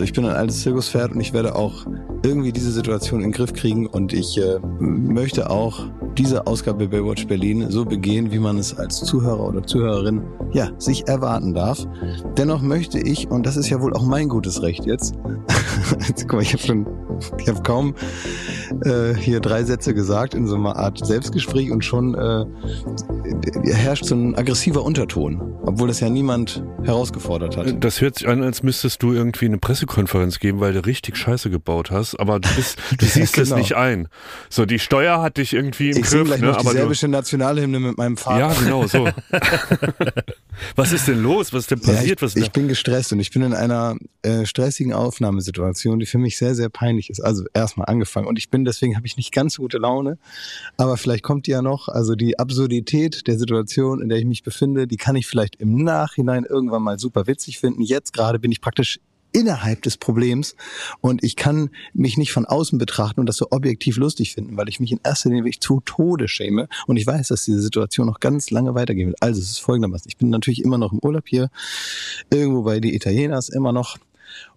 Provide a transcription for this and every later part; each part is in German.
Also ich bin ein altes Zirkuspferd und ich werde auch irgendwie diese Situation in den Griff kriegen und ich äh, möchte auch diese Ausgabe Baywatch Berlin so begehen, wie man es als Zuhörer oder Zuhörerin ja sich erwarten darf. Dennoch möchte ich und das ist ja wohl auch mein gutes Recht jetzt. jetzt guck mal, ich habe schon, ich habe kaum äh, hier drei Sätze gesagt in so einer Art Selbstgespräch und schon äh, herrscht so ein aggressiver Unterton, obwohl das ja niemand herausgefordert hat. Das hört sich an, als müsstest du irgendwie eine Pressekonferenz geben, weil du richtig Scheiße gebaut hast, aber du, bist, du siehst genau. es nicht ein. So, die Steuer hat dich irgendwie im ich Griff. Gleich ne? noch die aber serbische Nationalhymne mit meinem Vater. Ja, genau, so. Was ist denn los? Was ist denn passiert? Ja, ich, Was ich bin gestresst und ich bin in einer äh, stressigen Aufnahmesituation, die für mich sehr, sehr peinlich ist. Also erstmal angefangen und ich bin, deswegen habe ich nicht ganz so gute Laune, aber vielleicht kommt die ja noch. Also die Absurdität der Situation, in der ich mich befinde, die kann ich vielleicht im Nachhinein irgendwann mal super witzig finden. Jetzt gerade bin ich praktisch innerhalb des Problems und ich kann mich nicht von außen betrachten und das so objektiv lustig finden, weil ich mich in erster Linie zu Tode schäme und ich weiß, dass diese Situation noch ganz lange weitergehen wird. Also es ist folgendermaßen, ich bin natürlich immer noch im Urlaub hier, irgendwo bei die Italieners immer noch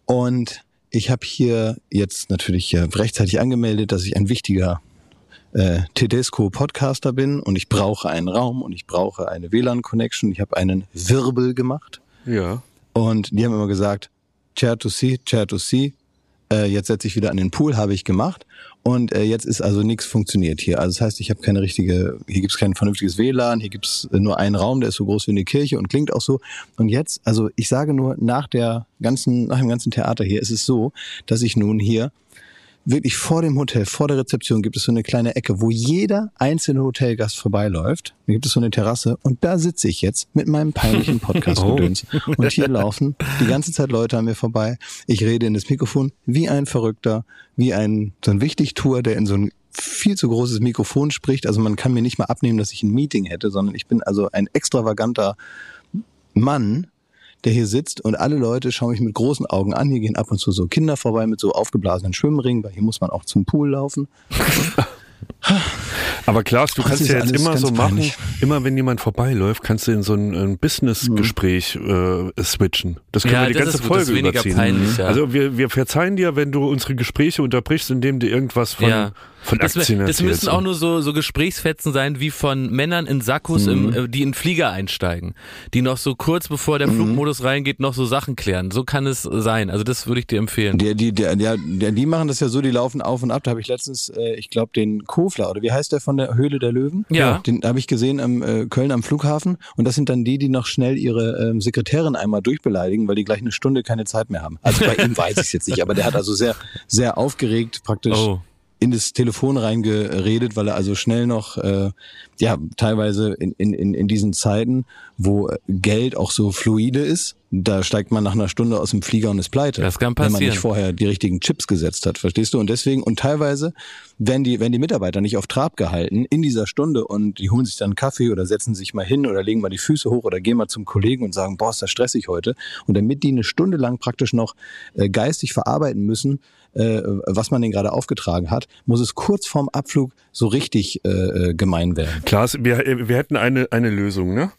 und ich habe hier jetzt natürlich rechtzeitig angemeldet, dass ich ein wichtiger äh, Tedesco Podcaster bin und ich brauche einen Raum und ich brauche eine WLAN-Connection. Ich habe einen Wirbel gemacht. Ja. Und die haben immer gesagt, Chair to see, Chair to see. Äh, jetzt setze ich wieder an den Pool, habe ich gemacht. Und äh, jetzt ist also nichts funktioniert hier. Also das heißt, ich habe keine richtige, hier gibt's kein vernünftiges WLAN, hier gibt's nur einen Raum, der ist so groß wie eine Kirche und klingt auch so. Und jetzt, also ich sage nur, nach der ganzen, nach dem ganzen Theater hier ist es so, dass ich nun hier wirklich vor dem Hotel, vor der Rezeption gibt es so eine kleine Ecke, wo jeder einzelne Hotelgast vorbeiläuft. Da gibt es so eine Terrasse und da sitze ich jetzt mit meinem peinlichen Podcast-Gedöns. Oh. Und hier laufen die ganze Zeit Leute an mir vorbei. Ich rede in das Mikrofon wie ein Verrückter, wie ein, so ein Wichtigtour, der in so ein viel zu großes Mikrofon spricht. Also man kann mir nicht mal abnehmen, dass ich ein Meeting hätte, sondern ich bin also ein extravaganter Mann, der hier sitzt und alle Leute schauen mich mit großen Augen an. Hier gehen ab und zu so Kinder vorbei mit so aufgeblasenen Schwimmringen, weil hier muss man auch zum Pool laufen. Aber Klaas, du kannst ja jetzt immer so machen, immer wenn jemand vorbeiläuft, kannst du in so ein, ein Business-Gespräch äh, switchen. Das können Ja, wir die ganze ist Folge das ist weniger überziehen. peinlich, ja. Also wir, wir verzeihen dir, wenn du unsere Gespräche unterbrichst, indem du irgendwas von, Ja. Von Das, Aktien das müssen auch nur so, so Gesprächsfetzen sein wie von Männern in Sakkos, im, äh, die in Flieger einsteigen, die noch so kurz bevor der Flugmodus reingeht, noch so Sachen klären. So kann es sein. Also das würde ich dir empfehlen. Die, die, der, der, der, die machen das ja so, die laufen auf und ab. Da habe ich letztens, äh, ich glaube, den Kofler, oder wie heißt der von der Höhle der Löwen? Ja. Den habe ich gesehen am äh, Köln am Flughafen. Und das sind dann die, die noch schnell ihre ähm, Sekretärin einmal durchbeleidigen, weil die gleich eine Stunde keine Zeit mehr haben. Also bei ihm weiß ich es jetzt nicht, aber der hat also sehr, sehr aufgeregt praktisch Oh. In das Telefon reingeredet, weil er also schnell noch, äh, ja, teilweise in, in, in in diesen Zeiten, wo Geld auch so fluide ist, da steigt man nach einer Stunde aus dem Flieger und ist pleite. Das kann Wenn man passieren. nicht vorher die richtigen Chips gesetzt hat, verstehst du? Und deswegen, und teilweise werden die, werden die Mitarbeiter nicht auf Trab gehalten in dieser Stunde und die holen sich dann einen Kaffee oder setzen sich mal hin oder legen mal die Füße hoch oder gehen mal zum Kollegen und sagen, boah, ist das stressig heute. Und damit die eine Stunde lang praktisch noch äh, geistig verarbeiten müssen, äh, was man denen gerade aufgetragen hat, muss es kurz vorm Abflug so richtig äh, äh, gemein werden. Klaas, wir, wir hätten eine, eine Lösung, ne?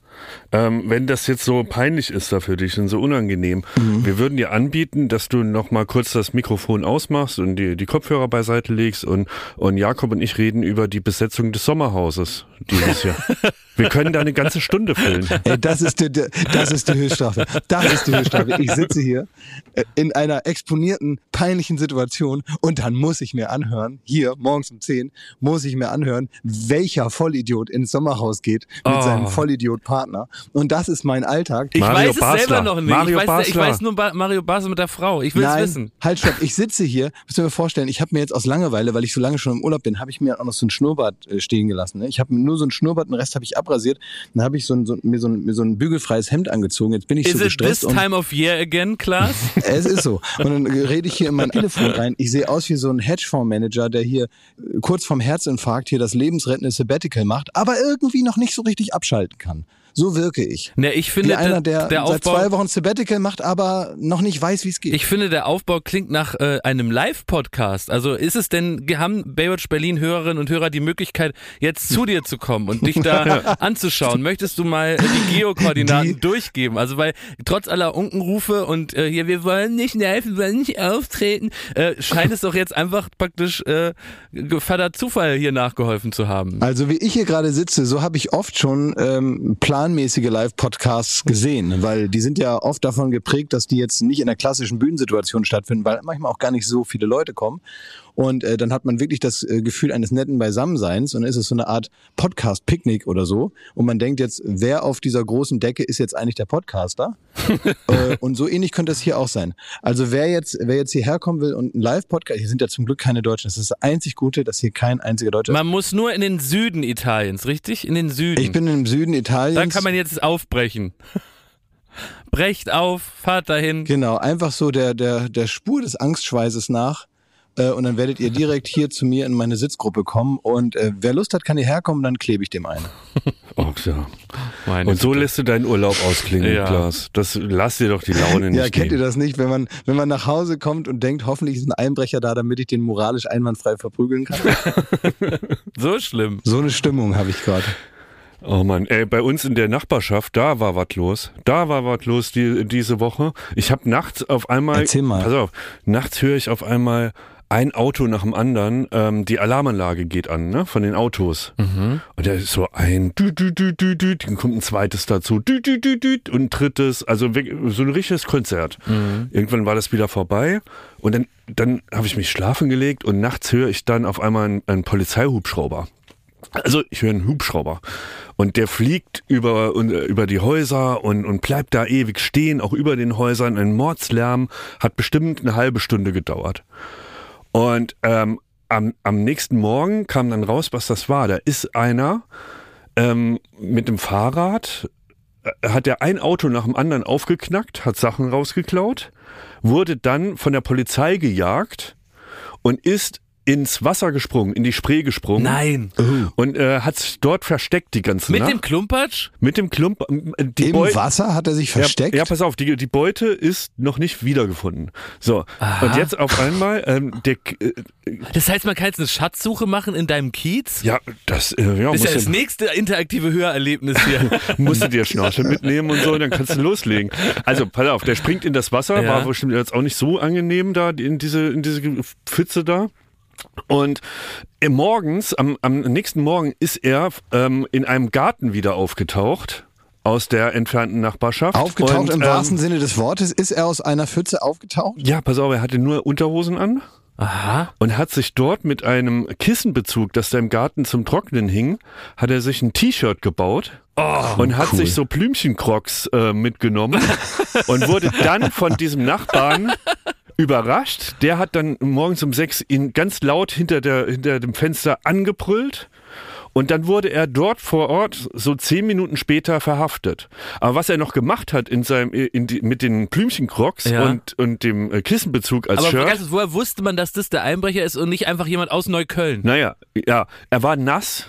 Ähm, wenn das jetzt so peinlich ist da für dich und so unangenehm, Mhm. wir würden dir anbieten, dass du noch mal kurz das Mikrofon ausmachst und die, die Kopfhörer beiseite legst und, und Jakob und ich reden über die Besetzung des Sommerhauses dieses Jahr. wir können da eine ganze Stunde füllen. Ey, das ist die, das ist die Höchststrafe. Das ist die Höchststrafe. Ich sitze hier äh, in einer exponierten, peinlichen Situation und dann muss ich mir anhören, hier morgens um 10, muss ich mir anhören, welcher Vollidiot ins Sommerhaus geht mit Oh. seinem Vollidiot-Partner. Und das ist mein Alltag. Ich Mario weiß es Basler. selber noch nicht. Mario ich, weiß, ich weiß nur ba Mario Basler mit der Frau. Ich will es Nein, wissen. halt stopp. Ich sitze hier, müsst ihr mir vorstellen, ich habe mir jetzt aus Langeweile, weil ich so lange schon im Urlaub bin, habe ich mir auch noch so ein Schnurrbart äh, stehen gelassen. Ne? Ich habe nur so ein Schnurrbart, den Rest habe ich abrasiert. Dann habe ich so ein, so, mir, so ein, mir so ein bügelfreies Hemd angezogen. Jetzt bin ich Is so it this gestresst. und time of year again, Klaas? Es ist so. Und dann rede ich hier in mein Telefon rein. Ich sehe aus wie so ein Hedgefondsmanager, der hier äh, kurz vorm Herzinfarkt hier das lebensrettende Sabbatical macht, aber irgendwie noch nicht so richtig abschalten kann. So wirke ich. Ne, ich finde, Wie einer, der, der seit Aufbau, zwei Wochen Sabbatical macht, aber noch nicht weiß, wie es geht. ich finde, der Aufbau klingt nach äh, einem Live-Podcast. Also ist es denn, haben Baywatch Berlin Hörerinnen und Hörer die Möglichkeit, jetzt zu dir zu kommen und dich da anzuschauen? Möchtest du mal die Geokoordinaten Die- durchgeben? Also weil trotz aller Unkenrufe und äh, hier, wir wollen nicht live, wir wollen nicht auftreten, äh, scheint es doch jetzt einfach praktisch äh, Vater Zufall hier nachgeholfen zu haben. Also wie ich hier gerade sitze, so habe ich oft schon ähm, planmäßige Live-Podcasts gesehen, weil die sind ja oft davon geprägt, dass die jetzt nicht in der klassischen Bühnensituation stattfinden, weil manchmal auch gar nicht so viele Leute kommen. Und äh, dann hat man wirklich das äh, Gefühl eines netten Beisammenseins und dann ist es so eine Art Podcast-Picknick oder so. Und man denkt jetzt, wer auf dieser großen Decke ist jetzt eigentlich der Podcaster? äh, und so ähnlich könnte es hier auch sein. Also wer jetzt, wer jetzt hierher kommen will und einen Live-Podcast, hier sind ja zum Glück keine Deutschen, das ist das einzig Gute, dass hier kein einziger Deutscher ist. Man muss nur in den Süden Italiens, richtig? In den Süden. Ich bin im Süden Italiens. Dann kann man jetzt aufbrechen. Brecht auf, fahrt dahin. Genau, einfach so der, der, der Spur des Angstschweißes nach. Äh, und dann werdet ihr direkt hier zu mir in meine Sitzgruppe kommen. Und äh, wer Lust hat, kann hierher kommen, dann klebe ich dem ein. Oh, ja. Meine Und so Güte. lässt du deinen Urlaub ausklingen, Ja. Klaas. Das lass dir doch die Laune nicht Ja, kennt ihr nehmen. das nicht, wenn man, wenn man nach Hause kommt und denkt, hoffentlich ist ein Einbrecher da, damit ich den moralisch einwandfrei verprügeln kann? so schlimm. So eine Stimmung habe ich gerade. Oh Mann, ey, bei uns in der Nachbarschaft, da war was los. Da war was los die, diese Woche. Ich habe nachts auf einmal, Erzähl mal. pass auf, nachts höre ich auf einmal ein Auto nach dem anderen, ähm, die Alarmanlage geht an, ne, von den Autos. Und da ist so ein dü dü dü dü dü, dann kommt ein zweites dazu, dü dü dü dü und ein drittes, also so ein richtiges Konzert. Irgendwann war das wieder vorbei und dann, dann habe ich mich schlafen gelegt und nachts höre ich dann auf einmal einen, einen Polizeihubschrauber. Also ich höre einen Hubschrauber und der fliegt über, äh, über die Häuser und, und bleibt da ewig stehen, auch über den Häusern. Ein Mordslärm hat bestimmt eine halbe Stunde gedauert. Und ähm, am, am nächsten Morgen kam dann raus, was das war. Da ist einer ähm, mit dem Fahrrad, äh, hat er ein Auto nach dem anderen aufgeknackt, hat Sachen rausgeklaut, wurde dann von der Polizei gejagt und ist ins Wasser gesprungen, in die Spree gesprungen. Nein. Und äh, hat sich dort versteckt die ganze Mit Nacht. dem Klumpatsch? mit dem Klump. äh, Die Im Beute- Wasser hat er sich versteckt. ja, ja, pass auf, die, die Beute ist noch nicht wiedergefunden. So, und jetzt auf einmal, ähm, der, äh, Das heißt, man kann jetzt eine Schatzsuche machen in deinem Kiez? ja, das, äh, ja, Das ist ja das nächste interaktive Hörerlebnis hier. musst du dir Schnorchel mitnehmen und so, dann kannst du loslegen. Also, pass auf, der springt in das Wasser, Ja. war bestimmt jetzt auch nicht so angenehm da, in diese, in diese Pfütze da. Und morgens, am, am nächsten Morgen ist er ähm, in einem Garten wieder aufgetaucht aus der entfernten Nachbarschaft. Aufgetaucht und, im ähm, wahrsten Sinne des Wortes. Ist er aus einer Pfütze aufgetaucht? Ja, pass auf, er hatte nur Unterhosen an Aha. und hat sich dort mit einem Kissenbezug, das da im Garten zum Trocknen hing, hat er sich ein T-Shirt gebaut. und hat cool. sich so Blümchencrocs äh, mitgenommen und wurde dann von diesem Nachbarn überrascht. Der hat dann morgens um sechs ihn ganz laut hinter, der, hinter dem Fenster angebrüllt. Und dann wurde er dort vor Ort so zehn Minuten später verhaftet. Aber was er noch gemacht hat in seinem, in die, mit den Blümchencrocs Ja. und, und dem äh, Kissenbezug als Aber Shirt. ganz, woher wusste man, dass das der Einbrecher ist und nicht einfach jemand aus Neukölln? Naja, ja, er war nass.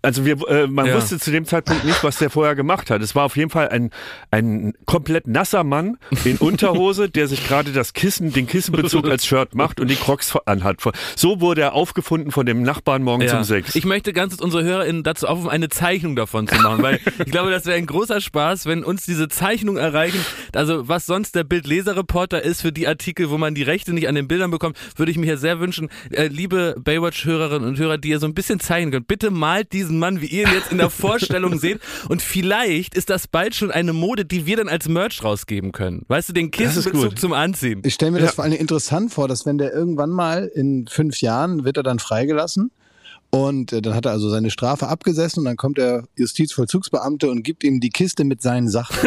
Also wir, äh, man Ja. wusste zu dem Zeitpunkt nicht, was der vorher gemacht hat. Es war auf jeden Fall ein, ein komplett nasser Mann in Unterhose, der sich gerade das Kissen, den Kissenbezug als Shirt macht und die Crocs anhat. So wurde er aufgefunden von dem Nachbarn morgens um sechs. Ich möchte ganz unsere HörerInnen dazu aufrufen, eine Zeichnung davon zu machen, weil ich glaube, das wäre ein großer Spaß, wenn uns diese Zeichnung erreichen. Also was sonst der Bildleser-Reporter ist für die Artikel, wo man die Rechte nicht an den Bildern bekommt, würde ich mir ja sehr wünschen, äh, liebe Baywatch-Hörerinnen und Hörer, die ihr so ein bisschen zeichnen könnt, bitte malt diesen Mann, wie ihr ihn jetzt in der Vorstellung seht und vielleicht ist das bald schon eine Mode, die wir dann als Merch rausgeben können. Weißt du, den Kissenbezug zum Anziehen. Ich stelle mir das vor allem interessant vor, dass wenn der irgendwann mal in fünf Jahren wird er dann freigelassen und äh, dann hat er also seine Strafe abgesessen und dann kommt der Justizvollzugsbeamte und gibt ihm die Kiste mit seinen Sachen.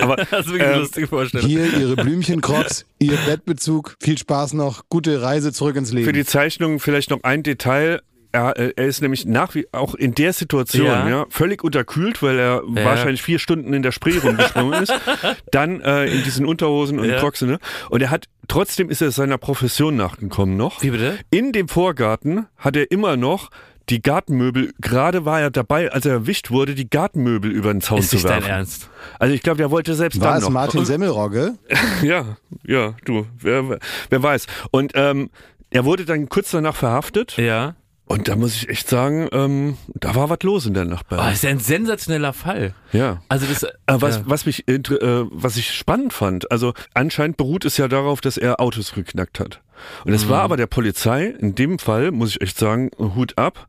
Aber Das ist wirklich eine ähm, lustige Vorstellung. Hier ihre Blümchencrocs, ihr Bettbezug, viel Spaß noch, gute Reise zurück ins Leben. für die Zeichnung vielleicht noch ein Detail. Er, äh, er ist nämlich nach wie auch in der Situation Ja. ja. völlig unterkühlt, weil er Ja. wahrscheinlich vier Stunden in der Spree rumgesprungen ist. Dann äh, in diesen Unterhosen und Ja. Crocs, ne? Und er hat trotzdem ist er seiner Profession nachgekommen noch. Wie bitte? In dem Vorgarten hat er immer noch die Gartenmöbel, gerade war er dabei, als er erwischt wurde, die Gartenmöbel über den Zaun Ist zu nicht dein werfen. Ernst? Also ich glaube, der wollte selbst War dann es noch. Martin Semmelrogge? Ja, ja, du, wer, wer weiß. Und ähm, er wurde dann kurz danach verhaftet. Ja. Und da muss ich echt sagen, ähm, da war was los in der Oh, Nachbarin. das ist ja ein sensationeller Fall. ja. Also das, Äh, was, ja. was mich äh, was ich spannend fand, also anscheinend beruht es ja darauf, dass er Autos geknackt hat. Und es Mhm. war aber der Polizei, in dem Fall, muss ich echt sagen, Hut ab,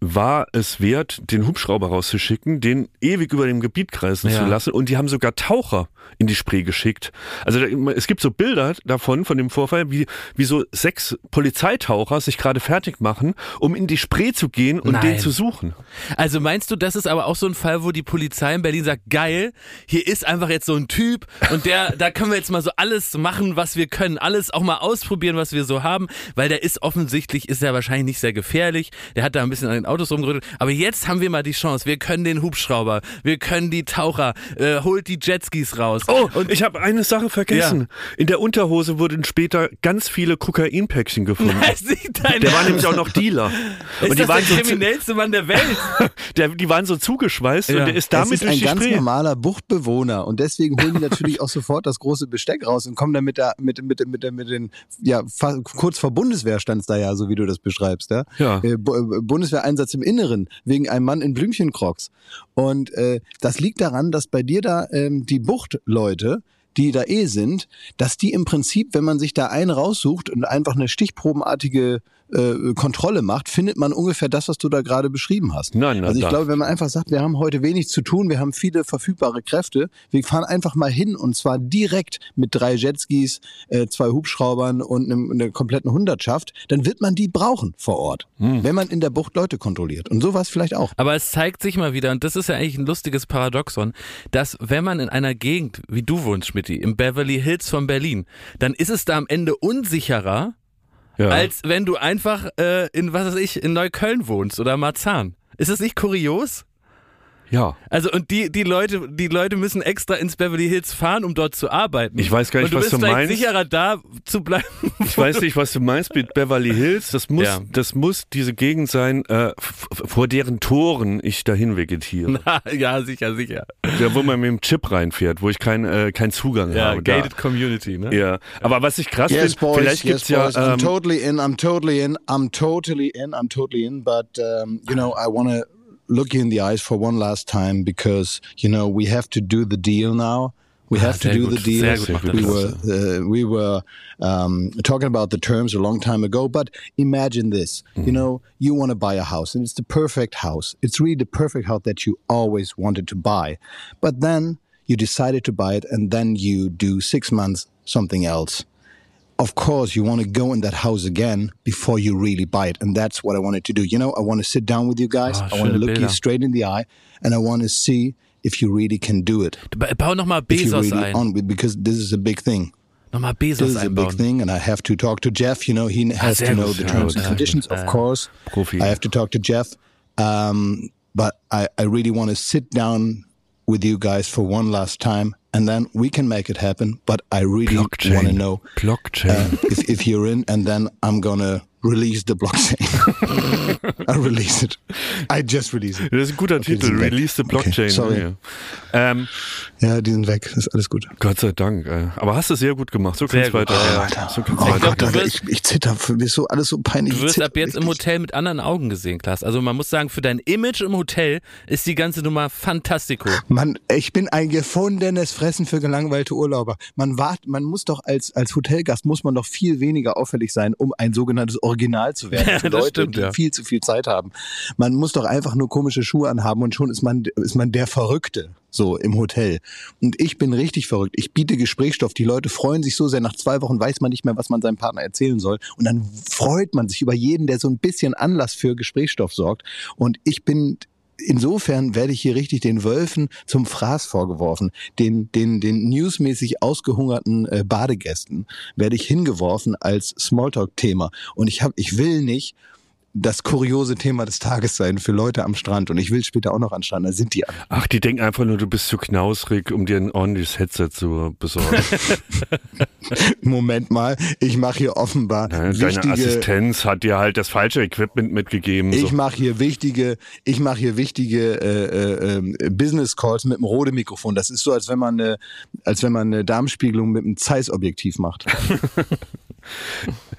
war es wert, den Hubschrauber rauszuschicken, den ewig über dem Gebiet kreisen Ja. zu lassen. Und die haben sogar Taucher in die Spree geschickt. Also da, es gibt so Bilder davon, von dem Vorfall, wie, wie so sechs Polizeitaucher sich gerade fertig machen, um in die Spree zu gehen und Nein. den zu suchen. Also meinst du, das ist aber auch so ein Fall, wo die Polizei in Berlin sagt, geil, hier ist einfach jetzt so ein Typ und der, da können wir jetzt mal so alles machen, was wir können, alles auch mal ausprobieren, was wir so haben, weil der ist offensichtlich, ist er wahrscheinlich nicht sehr gefährlich, der hat da ein bisschen Autos rumgerüttelt, aber jetzt haben wir mal die Chance, wir können den Hubschrauber, wir können die Taucher, äh, holt die Jetskis raus. Oh, und ich habe eine Sache vergessen. In der Unterhose wurden später ganz viele Kokainpäckchen gefunden. das Der war nämlich auch noch Dealer. ist und die das waren, der so kriminellste Mann der Welt? der, die waren so zugeschweißt Ja. und der ist Es damit ist durch ein die ganz Spree. normaler Buchtbewohner und deswegen holen die natürlich auch sofort das große Besteck raus und kommen dann mit der mit mit mit, der, mit den ja kurz vor Bundeswehr stand's da ja so wie du das beschreibst ja, Ja. Äh, Bundeswehreinsatz im Inneren wegen einem Mann in Blümchencrocs. Und äh, das liegt daran dass bei dir da ähm, die Buchtleute die da eh sind, dass die im Prinzip, wenn man sich da einen raussucht und einfach eine stichprobenartige äh, Kontrolle macht, findet man ungefähr das, was du da gerade beschrieben hast. Nein, nein, also ich da- glaube, wenn man einfach sagt, wir haben heute wenig zu tun, wir haben viele verfügbare Kräfte, wir fahren einfach mal hin und zwar direkt mit drei Jetskis, äh, zwei Hubschraubern und einem, einer kompletten Hundertschaft, dann wird man die brauchen vor Ort, Hm. wenn man in der Bucht Leute kontrolliert. Und so war es vielleicht auch. Aber es zeigt sich mal wieder, und das ist ja eigentlich ein lustiges Paradoxon, dass wenn man in einer Gegend, wie du wohnst, Schmidti, im Beverly Hills von Berlin, dann ist es da am Ende unsicherer, Ja. als wenn du einfach äh, in, was weiß ich, in Neukölln wohnst oder Marzahn. Ist das nicht kurios? Ja. Also und die, die Leute, die Leute müssen extra ins Beverly Hills fahren, um dort zu arbeiten. Ich weiß gar nicht, du was bist du meinst. sicherer da zu bleiben. Ich weiß nicht, was du meinst mit Beverly Hills. Das muss, Ja. das muss diese Gegend sein, äh, vor deren Toren ich dahin vegetiere. Na, ja, sicher, sicher. ja, wo man mit dem Chip reinfährt, wo ich keinen äh, keinen Zugang Ja, habe. gated Community, ne? Da. Ja, aber was ich krass finde, vielleicht gibt's ja I'm ähm, totally in, I'm totally in, I'm totally in, I'm totally in, but um, you know, I want to look you in the eyes for one last time because you know we have to do the deal now. We Ah, have to do the deal. sehr gut macht we were uh, we were um, talking about the terms a long time ago, but imagine this. Mhm. You know, you want to buy a house, and it's the perfect house. It's really the perfect house that you always wanted to buy, but then you decided to buy it, and then you do six months something else of course you want to go in that house again before you really buy it and that's what i wanted to do you know i want to sit down with you guys Ah, i want to look Bilder. you straight in the eye and i want to see if you really can do it Ba- Bau nochmal Bezos really ein. on because this is a big thing Nochmal this Bezos is a big thing and i have to talk to jeff you know he has sehr to know gut, the terms and conditions of course Profi. i have to talk to jeff um, but I, I really want to sit down with you guys for one last time and then we can make it happen but i really want to know Blockchain. uh, if, if you're in, and then I'm gonna release the blockchain. I release it. I just release it. das ist ein guter Okay, Titel. Release the Okay, Blockchain. sorry. Ja. Ähm, Ja, die sind weg. Das ist alles gut. Gott sei Dank. Äh, aber hast du sehr gut gemacht. So kann's Sehr gut. weiter. Oh, ja. Alter. So kann's Oh weiter. Gott, Alter, ich, ich zitter. Für mich ist so alles so peinlich. Du Ich wirst zitter ab jetzt im richtig. Hotel mit anderen Augen gesehen, Klaas. Also man muss sagen, für dein Image im Hotel ist die ganze Nummer fantastico. Mann, ich bin ein gefundenes Fressen für gelangweilte Urlauber. Man wart, man muss doch als, als Hotelgast muss man doch viel weniger auffällig sein, um ein sogenanntes Original zu werden. Ja, für das Leute, stimmt, die ja. viel zu viel Zeit haben. Man muss doch einfach nur komische Schuhe anhaben und schon ist man, ist man der Verrückte. So im Hotel. Und ich bin richtig verrückt. Ich biete Gesprächsstoff. Die Leute freuen sich so sehr. Nach zwei Wochen weiß man nicht mehr, was man seinem Partner erzählen soll. Und dann freut man sich über jeden, der so ein bisschen Anlass für Gesprächsstoff sorgt. Und ich bin insofern werde ich hier richtig den Wölfen zum Fraß vorgeworfen. Den, den, den newsmäßig ausgehungerten äh, Badegästen werde ich hingeworfen als Smalltalk-Thema. Und ich hab, ich will nicht das kuriose Thema des Tages sein für Leute am Strand. Und ich will später auch noch an Strand, da sind die alle. Ach, die denken einfach nur, du bist zu knausrig, um dir ein ordentliches Headset zu besorgen. Moment mal, ich mache hier offenbar Deine wichtige... Assistenz hat dir halt das falsche Equipment mitgegeben. Ich so. mache hier wichtige, ich mache hier wichtige äh, äh, Business Calls mit einem Rode Mikrofon. Das ist so, als wenn man eine, als wenn man eine Darmspiegelung mit einem Zeiss-Objektiv macht.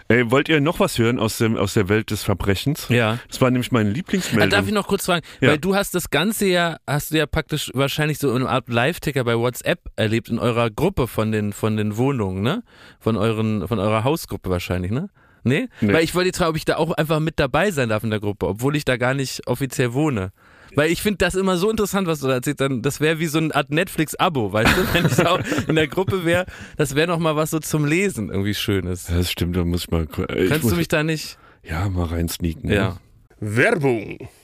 Ey, wollt ihr noch was hören aus, dem, aus der Welt des Verbrechens? Ja. Das war nämlich meine Ah, Lieblingsmeldung. darf ich noch kurz fragen, Ja. weil du hast das Ganze ja, hast du ja praktisch wahrscheinlich so in einer Art Live-Ticker bei WhatsApp erlebt in eurer Gruppe von den, von den Wohnungen, ne? Von euren, von eurer Hausgruppe wahrscheinlich, ne? Nee? Nee. Weil ich wollte jetzt fragen, ob ich da auch einfach mit dabei sein darf in der Gruppe, obwohl ich da gar nicht offiziell wohne. Weil ich finde das immer so interessant, was du da erzählst. Dann, das wäre wie so eine Art Netflix-Abo, weißt du? Wenn ich auch in der Gruppe wäre, das wäre noch mal was so zum Lesen irgendwie Schönes. das stimmt, da muss ich mal. Ich Kannst muss, du mich da nicht? Ja, mal rein sneaken. ne? Ja. Werbung.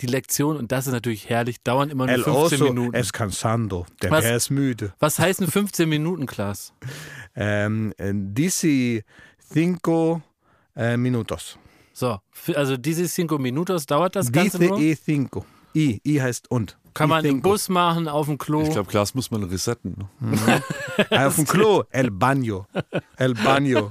Die Lektion, und das ist natürlich herrlich, dauern immer nur El 15 oso Minuten. es cansando. Der Was? Bär ist müde. Was heißen 15 Minuten, Klaas? Ähm, äh, dici cinco äh, minutos. So, also diese cinco minutos dauert das Ganze Dice nur. e cinco. I, I heißt und. Kann man im cinco. Bus machen, auf dem Klo. ich glaube, Glas muss man resetten. Ne? Ah, auf dem Klo. El baño. El baño.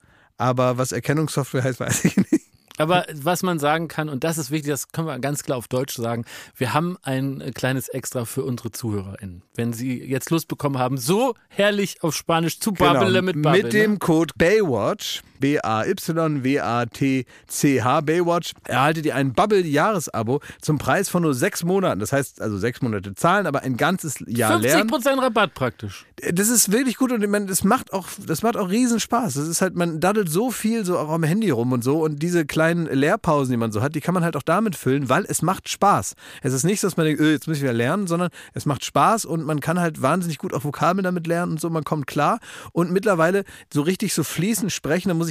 aber was Erkennungssoftware heißt, weiß ich nicht. Aber was man sagen kann, und das ist wichtig, das können wir ganz klar auf Deutsch sagen, wir haben ein äh, kleines Extra für unsere ZuhörerInnen. Wenn sie jetzt Lust bekommen haben, so herrlich auf Spanisch zu babbeln mit Babbel. Genau. Mit dem Code Baywatch, B-A-Y-W-A-T-C-H, Baywatch, erhaltet ihr ein Bubble-Jahresabo zum Preis von nur sechs Monaten. Das heißt also sechs Monate zahlen, aber ein ganzes Jahr ne? lernen. 50% Rabatt praktisch. Das ist wirklich gut und ich meine, das macht auch, das macht auch riesen Spaß. Das ist halt, man daddelt so viel so auch am Handy rum und so und diese kleinen Lehrpausen, die man so hat, die kann man halt auch damit füllen, weil es macht Spaß. Es ist nicht so, dass man denkt, öh, jetzt muss ich wieder lernen, sondern es macht Spaß und man kann halt wahnsinnig gut auch Vokabeln damit lernen und so, man kommt klar und mittlerweile so richtig so fließend sprechen, da muss ich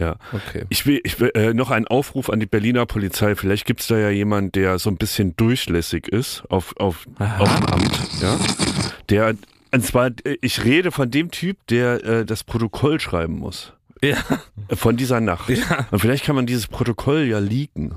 Ja. Okay. Ich will, ich will äh, noch einen Aufruf an die Berliner Polizei. Vielleicht gibt's da ja jemanden, der so ein bisschen durchlässig ist auf, auf, auf dem Amt. Ja? Der, und zwar, äh, ich rede von dem Typ, der äh, das Protokoll schreiben muss. Ja. Äh, Von dieser Nacht. Ja. Und vielleicht kann man dieses Protokoll ja leaken.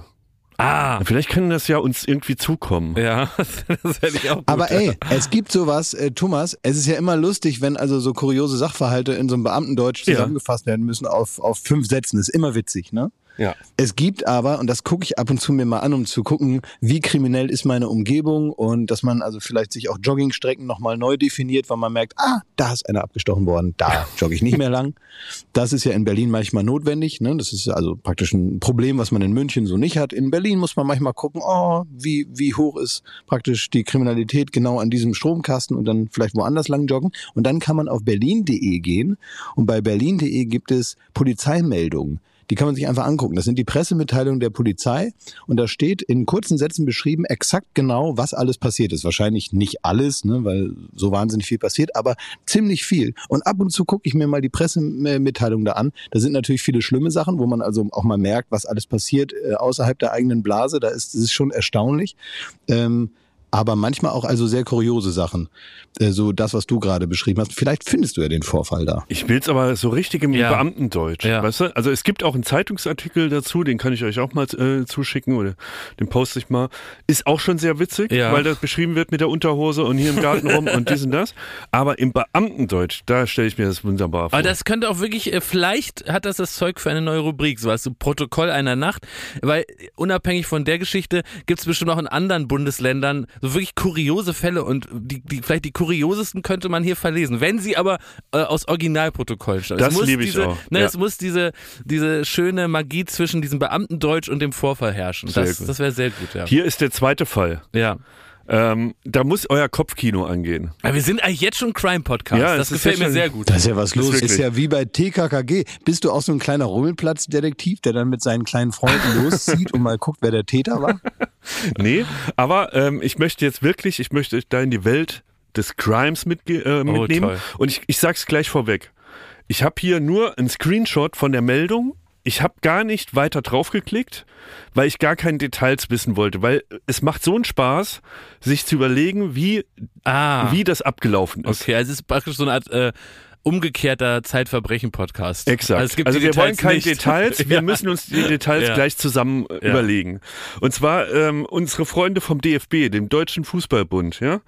Ah. Vielleicht kann das ja uns irgendwie zukommen. Ja, das hätte ich auch gut. Aber ey, es gibt sowas, äh, Thomas, es ist ja immer lustig, wenn also so kuriose Sachverhalte in so einem Beamtendeutsch Ja. zusammengefasst werden müssen auf, auf fünf Sätzen. Das ist immer witzig, ne? Ja. Es gibt aber, und das gucke ich ab und zu mir mal an, um zu gucken, wie kriminell ist meine Umgebung und dass man also vielleicht sich auch Joggingstrecken nochmal neu definiert, weil man merkt, ah, da ist einer abgestochen worden, da jogge ich nicht mehr lang. Das ist ja in Berlin manchmal notwendig. Ne? Das ist also praktisch ein Problem, was man in München so nicht hat. In Berlin muss man manchmal gucken, oh, wie, wie hoch ist praktisch die Kriminalität genau an diesem Stromkasten und dann vielleicht woanders lang joggen. Und dann kann man auf berlin.de gehen und bei berlin.de gibt es Polizeimeldungen. Die kann man sich einfach angucken. Das sind die Pressemitteilungen der Polizei und da steht in kurzen Sätzen beschrieben exakt genau, was alles passiert ist. Wahrscheinlich nicht alles, ne, weil so wahnsinnig viel passiert, aber ziemlich viel. Und ab und zu gucke ich mir mal die Pressemitteilungen da an. Da sind natürlich viele schlimme Sachen, wo man also auch mal merkt, was alles passiert äh, außerhalb der eigenen Blase. Da ist es schon erstaunlich. Ähm, aber manchmal auch also sehr kuriose Sachen. Äh, so das, was du gerade beschrieben hast. Vielleicht findest du ja den Vorfall da. Ich will's aber so richtig im Ja. Beamtendeutsch. Ja. Weißt du? Also es gibt auch einen Zeitungsartikel dazu, den kann ich euch auch mal äh, zuschicken oder den poste ich mal. Ist auch schon sehr witzig, Ja. weil das beschrieben wird mit der Unterhose und hier im Garten rum und dies und das. Aber im Beamtendeutsch, da stelle ich mir das wunderbar vor. Aber das könnte auch wirklich, äh, vielleicht hat das das Zeug für eine neue Rubrik, so was, so Protokoll einer Nacht, weil unabhängig von der Geschichte gibt es bestimmt auch in anderen Bundesländern so wirklich kuriose Fälle und die, die vielleicht die kuriosesten könnte man hier verlesen, wenn sie aber äh, aus Originalprotokollen stammen. Das Es muss liebe ich diese, auch, Ne, ja. Es muss diese, diese schöne Magie zwischen diesem Beamtendeutsch und dem Vorfall herrschen. Sehr Das, das wäre sehr gut, ja. Hier ist der zweite Fall. ja. Ähm, da muss euer Kopfkino angehen. Aber wir sind eigentlich jetzt schon Crime-Podcast. Ja, das ist gefällt mir sehr gut. Da ist ja was los. Ist, wirklich- ja wie bei TKKG. Bist du auch so ein kleiner Rummelplatzdetektiv, der dann mit seinen kleinen Freunden loszieht und mal guckt, wer der Täter war? Nee, aber ähm, ich möchte jetzt wirklich, ich möchte euch da in die Welt des Crimes mitge äh, mitnehmen. toll. Und ich, ich sag's gleich vorweg. Ich habe hier nur einen Screenshot von der Meldung. Ich habe gar nicht weiter draufgeklickt, weil ich gar keine Details wissen wollte, weil es macht so einen Spaß, sich zu überlegen, wie, Ah. wie das abgelaufen ist. Okay, also es ist praktisch so eine Art äh, umgekehrter Zeitverbrechen-Podcast. Exakt. Also, also wir wollen Details keine nicht. Details, wir Ja. müssen uns die Details Ja. gleich zusammen äh, Ja. überlegen. Und zwar ähm, unsere Freunde vom DFB, dem Deutschen Fußballbund, ja.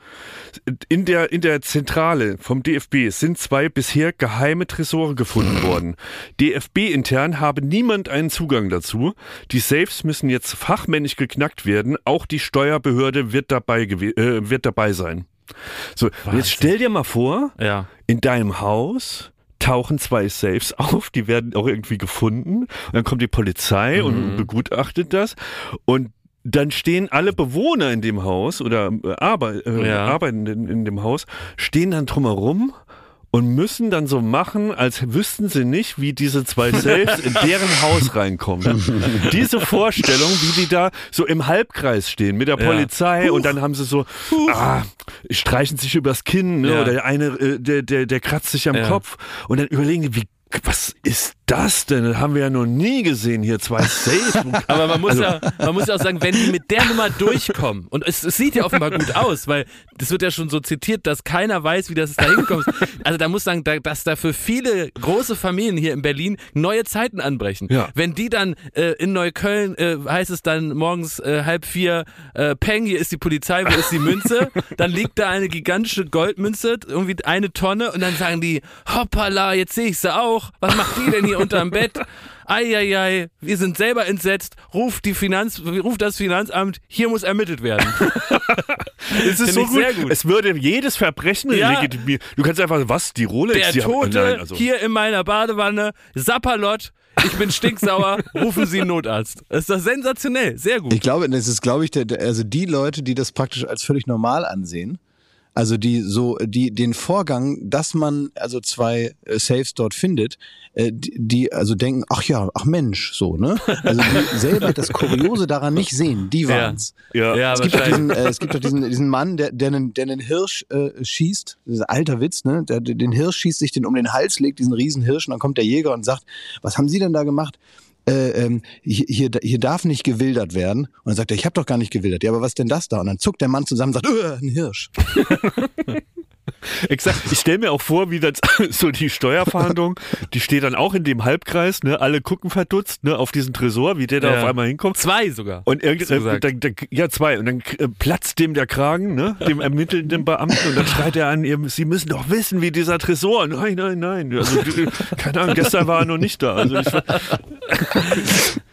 In der, in der Zentrale vom DFB sind zwei bisher geheime Tresore gefunden worden. DFB-intern habe niemand einen Zugang dazu. Die Safes müssen jetzt fachmännisch geknackt werden. Auch die Steuerbehörde wird dabei, äh, wird dabei sein. So, jetzt stell dir mal vor, Ja. in deinem Haus tauchen zwei Safes auf, die werden auch irgendwie gefunden. Und dann kommt die Polizei Mhm. und begutachtet das. Und dann stehen alle Bewohner in dem Haus oder äh, Arbe äh, Ja. arbeiten in, in dem Haus, stehen dann drumherum und müssen dann so machen, als wüssten sie nicht, wie diese zwei Safes in deren Haus reinkommen. Diese Vorstellung, wie die da so im Halbkreis stehen mit der Ja. Polizei und dann haben sie so, ah, streichen sich übers Kinn ne? Ja. oder der eine, äh, der, der, der kratzt sich am Ja. Kopf und dann überlegen die, wie, was ist das denn? Das haben wir ja noch nie gesehen hier, zwei Safes. Aber man muss, Also- ja, man muss ja auch sagen, wenn die mit der Nummer durchkommen, und es, es sieht ja offenbar gut aus, weil das wird ja schon so zitiert, dass keiner weiß, wie das da hinkommt. Also da muss sagen, da, dass da für viele große Familien hier in Berlin neue Zeiten anbrechen. Ja. Wenn die dann äh, in Neukölln äh, heißt es dann morgens äh, halb vier, äh, Peng, hier ist die Polizei, wo ist die Münze? Dann liegt da eine gigantische Goldmünze, irgendwie eine Tonne, und dann sagen die, hoppala, jetzt sehe ich sie auch. Was macht die denn hier unterm Bett? Eieiei, wir sind selber entsetzt, ruft, die Finanz, ruft das Finanzamt, hier muss ermittelt werden. Es ist so gut. sehr gut. Es würde jedes Verbrechen Ja. legitimieren. Du kannst einfach, was, die Rolex? Der die haben- Tote Nein, also. hier in meiner Badewanne, Sapperlot, ich bin stinksauer, rufen Sie einen Notarzt. Das ist doch sensationell, sehr gut. Ich glaube, das ist, glaube ich, der, der, also die Leute, die das praktisch als völlig normal ansehen, also die so, die den Vorgang, dass man also zwei äh, Saves dort findet, äh, die, also denken, ach ja, ach Mensch, so ne, also die selber das Kuriose daran nicht sehen, die waren's. Ja. ja, Es gibt, doch diesen, äh, es gibt doch diesen, diesen Mann, der, der, einen, der einen Hirsch äh, schießt, dieser alter Witz, ne? Der, der den Hirsch schießt, sich den um den Hals legt, diesen riesen Hirsch, und dann kommt der Jäger und sagt, was haben Sie denn da gemacht? Äh, ähm, hier, hier, darf nicht gewildert werden. Und dann sagt er, ich habe doch gar nicht gewildert. Ja, aber was denn das da? Und dann zuckt der Mann zusammen und sagt, äh, ein Hirsch. Exakt. Ich stelle mir auch vor, wie das so die Steuerfahndung, die steht dann auch in dem Halbkreis, ne? Alle gucken verdutzt, ne, auf diesen Tresor, wie der da Ja. auf einmal hinkommt. Zwei sogar. Und irgendwann, gesagt. dann, dann, ja, zwei. Und dann äh, platzt dem der Kragen, ne, dem ermittelnden Beamten. Und dann schreit er an, ihr, Sie müssen doch wissen, wie dieser Tresor. Nein, nein, nein. Also, die- keine Ahnung, gestern war er noch nicht da. Also, ich,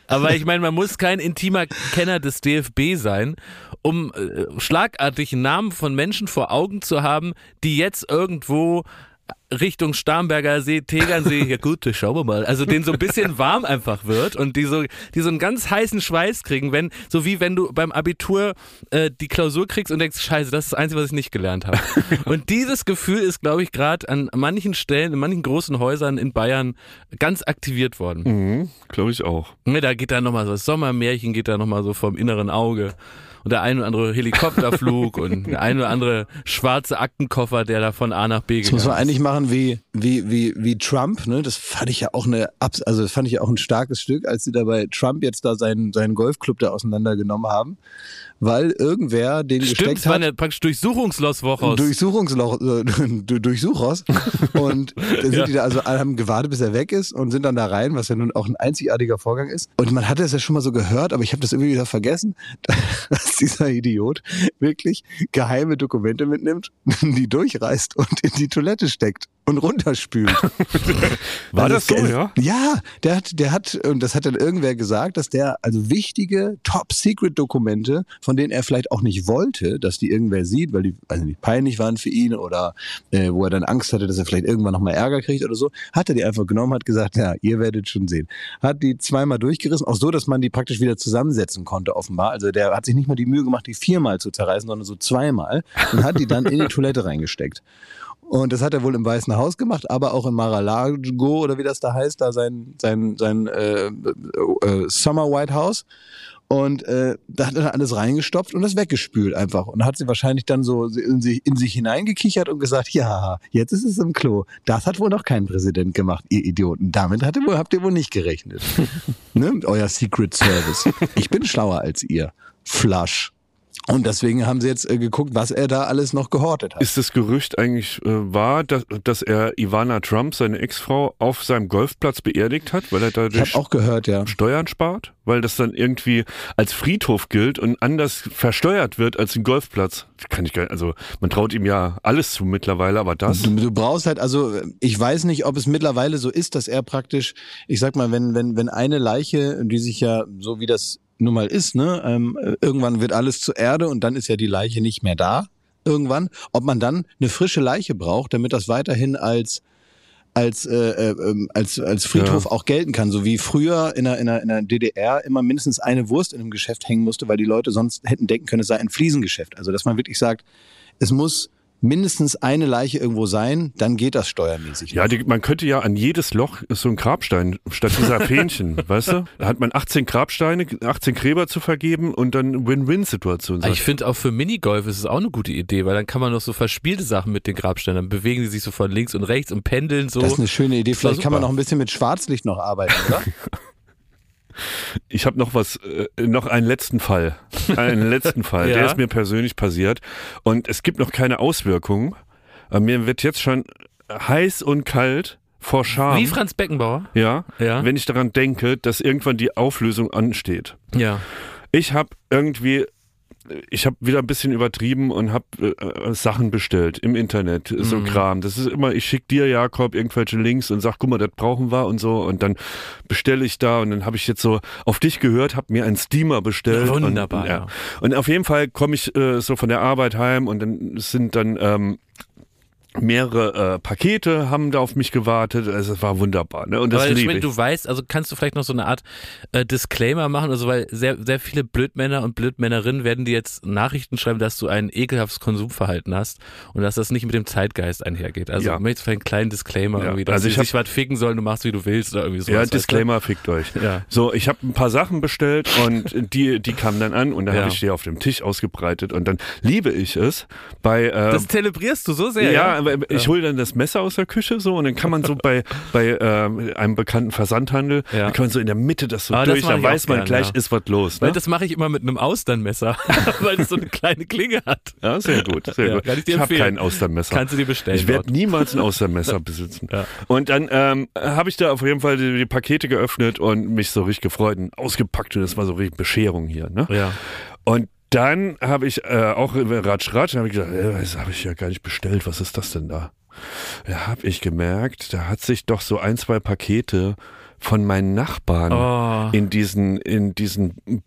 Aber ich meine, man muss kein intimer Kenner des DFB sein, um äh, schlagartig Namen von Menschen vor Augen zu haben, die jetzt irgendwo Richtung Starnberger See, Tegernsee, ja gut, schauen wir mal. Also denen so ein bisschen warm einfach wird und die so, die so einen ganz heißen Schweiß kriegen, wenn, so wie wenn du beim Abitur äh, die Klausur kriegst und denkst, scheiße, das ist das Einzige, was ich nicht gelernt habe. Und dieses Gefühl ist, glaube ich, gerade an manchen Stellen, in manchen großen Häusern in Bayern ganz aktiviert worden. mhm, glaube ich auch. Ne, da geht da nochmal so das Sommermärchen geht da nochmal so vom inneren Auge. Und der ein oder andere Helikopterflug und der ein oder andere schwarze Aktenkoffer, der da von A nach B Das muss man eigentlich machen wie, wie, wie, wie Trump, ne? Das fand ich ja auch eine, also das fand ich ja auch ein starkes Stück, als sie da bei Trump jetzt da seinen, seinen Golfclub da auseinandergenommen haben, weil irgendwer den Stimmt, gesteckt es war hat. eine praktisch Durchsuchungsloch aus. Durchsuchungsloch, äh, du- Durchsuchers. Und dann sind Ja. die da also alle haben gewartet, bis er weg ist und sind dann da rein, was ja nun auch ein einzigartiger Vorgang ist. Und man hatte es ja schon mal so gehört, aber ich habe das irgendwie wieder vergessen, dass dieser Idiot wirklich geheime Dokumente mitnimmt, die durchreißt und in die Toilette steckt und runterspült. War Also das so, es- ja? Ja, der hat, der hat, und das hat dann irgendwer gesagt, dass der also wichtige Top-Secret-Dokumente, von denen er vielleicht auch nicht wollte, dass die irgendwer sieht, weil die also nicht peinlich waren für ihn oder äh, wo er dann Angst hatte, dass er vielleicht irgendwann nochmal Ärger kriegt oder so, hat er die einfach genommen, hat gesagt, ja, ihr werdet schon sehen. Hat die zweimal durchgerissen, auch so, dass man die praktisch wieder zusammensetzen konnte, offenbar. Also der hat sich nicht mal die Mühe gemacht, die viermal zu zerreißen, sondern so zweimal und hat die dann in die Toilette reingesteckt. Und das hat er wohl im Weißen Haus gemacht, aber auch in Mar-a-Lago oder wie das da heißt, da sein, sein, sein äh, äh, Summer White House. Und äh, da hat er alles reingestopft und das weggespült einfach. Und hat sie wahrscheinlich dann so in sich, in sich hineingekichert und gesagt, ja, jetzt ist es im Klo. Das hat wohl noch kein Präsident gemacht, ihr Idioten. Damit hat ihr wohl, habt ihr wohl nicht gerechnet. ne? Euer Secret Service. Ich bin schlauer als ihr. Flush. Und deswegen haben sie jetzt äh, geguckt, was er da alles noch gehortet hat. Ist das Gerücht eigentlich äh, wahr, dass, dass er Ivana Trump, seine Ex-Frau, auf seinem Golfplatz beerdigt hat, weil er dadurch gehört, ja. Steuern spart? Weil das dann irgendwie als Friedhof gilt und anders versteuert wird als ein Golfplatz. Kann ich gar nicht, also man traut ihm ja alles zu mittlerweile, aber das. Du, du brauchst halt, also ich weiß nicht, ob es mittlerweile so ist, dass er praktisch, ich sag mal, wenn, wenn, wenn eine Leiche, die sich ja, so wie das nun mal ist, ne, ähm, irgendwann wird alles zur Erde und dann ist ja die Leiche nicht mehr da. Irgendwann, ob man dann eine frische Leiche braucht, damit das weiterhin als als, äh, äh, ähm, als, als Friedhof Ja. auch gelten kann. So wie früher in der, in, der, in der DDR immer mindestens eine Wurst in einem Geschäft hängen musste, weil die Leute sonst hätten denken können, es sei ein Fliesengeschäft. Also dass man wirklich sagt, es muss mindestens eine Leiche irgendwo sein, dann geht das steuermäßig. Ja, die, man könnte ja an jedes Loch so ein Grabstein statt dieser Fähnchen, weißt du? Da hat man 18 Grabsteine, 18 Gräber zu vergeben und dann Win-Win-Situation. Aber Ich finde auch für Minigolf ist es auch eine gute Idee, weil dann kann man noch so verspielte Sachen mit den Grabsteinen. Dann bewegen die sich so von links und rechts und pendeln so. Das ist eine schöne Idee. Vielleicht kann man noch ein bisschen mit Schwarzlicht noch arbeiten, oder? Ich habe noch was, äh, noch einen letzten Fall. Einen letzten Fall. Ja. Der ist mir persönlich passiert. Und es gibt noch keine Auswirkungen. Aber mir wird jetzt schon heiß und kalt vor Scham. Wie Franz Beckenbauer. ja, Ja. wenn ich daran denke, dass irgendwann die Auflösung ansteht. Ja. Ich habe irgendwie ich habe wieder ein bisschen übertrieben und habe äh, Sachen bestellt im Internet, so Mhm. Kram. Das ist immer, ich schick dir, Jakob, irgendwelche Links und sag, guck mal, das brauchen wir und so. Und dann bestelle ich da und dann habe ich jetzt so auf dich gehört, habe mir einen Steamer bestellt. Wunderbar, Und, ja. und auf jeden Fall komme ich äh, so von der Arbeit heim und dann sind dann ähm, mehrere äh, Pakete haben da auf mich gewartet. Also es war wunderbar. Ne? Und das Aber ich meine, du weißt, also kannst du vielleicht noch so eine Art äh, Disclaimer machen, also weil sehr, sehr viele Blödmänner und Blödmännerinnen werden dir jetzt Nachrichten schreiben, dass du ein ekelhaftes Konsumverhalten hast und dass das nicht mit dem Zeitgeist einhergeht. Also Ja. möchtest vielleicht einen kleinen Disclaimer Ja, irgendwie, dass also ich sich was ficken sollen, du machst wie du willst oder irgendwie sowas. Ja, weißt du? Disclaimer, fickt euch. Ja. So, ich habe ein paar Sachen bestellt und die, die kamen dann an und dann Ja. habe ich die auf dem Tisch ausgebreitet und dann liebe ich es bei äh, Das zelebrierst du so sehr. ja, aber ich hole dann das Messer aus der Küche so und dann kann man so bei bei ähm, einem bekannten Versandhandel, Ja. dann kann man so in der Mitte das so Ah, durch, mach da ich auch weiß man gern, gleich, ja. ist was los. Ne? das mache ich immer mit einem Austernmesser, weil es so eine kleine Klinge hat. Ja, sehr gut, sehr Ja, gut. ich dir habe kein Austernmesser. Kannst du dir bestellen. Ich werde niemals ein Austernmesser besitzen. Und dann ähm, habe ich da auf jeden Fall die, die Pakete geöffnet und mich so richtig gefreut und ausgepackt und das war so richtig Bescherung hier. Ne? Ja. Und dann habe ich äh, auch Ratsch Ratsch, habe ich gesagt, äh, das habe ich ja gar nicht bestellt, was ist das denn da? Da habe ich gemerkt, da hat sich doch so ein, zwei Pakete von meinen Nachbarn Oh. in diesen in diesen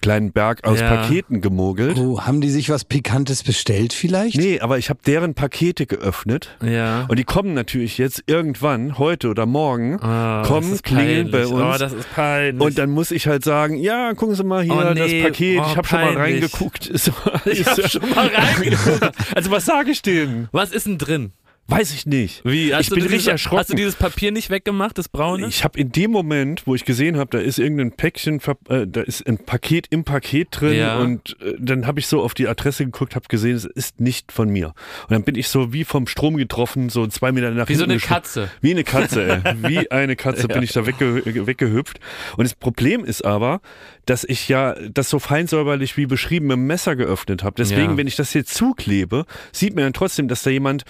kleinen Berg aus Ja. Paketen gemogelt. Oh, haben die sich was Pikantes bestellt vielleicht? Nee, aber ich habe deren Pakete geöffnet. Ja. Und die kommen natürlich jetzt irgendwann, heute oder morgen, Ah, kommen, das ist klingeln bei uns. Oh, das ist peinlich. und dann muss ich halt sagen, ja, gucken Sie mal hier, Oh, nee. das Paket, Oh, ich habe schon mal reingeguckt. Ich ist, hab schon mal reingeguckt. Also was sage ich denen? Was ist denn drin? Weiß ich nicht. Wie? Hast ich bin dieses, richtig erschrocken. Hast du dieses Papier nicht weggemacht, das braune? ich habe in dem Moment, wo ich gesehen habe, da ist irgendein Päckchen, äh, da ist ein Paket im Paket drin Ja. und äh, dann habe ich so auf die Adresse geguckt, habe gesehen, es ist nicht von mir. Und dann bin ich so wie vom Strom getroffen, so zwei Meter nach Wie so hinten eine geschwungen. Katze. Wie eine Katze, ey. Wie eine Katze bin ich da wegge weggehüpft. Und das Problem ist aber, dass ich ja das so feinsäuberlich wie beschrieben mit dem Messer geöffnet habe. Deswegen, Ja. wenn ich das hier zuklebe, sieht man dann trotzdem, dass da jemand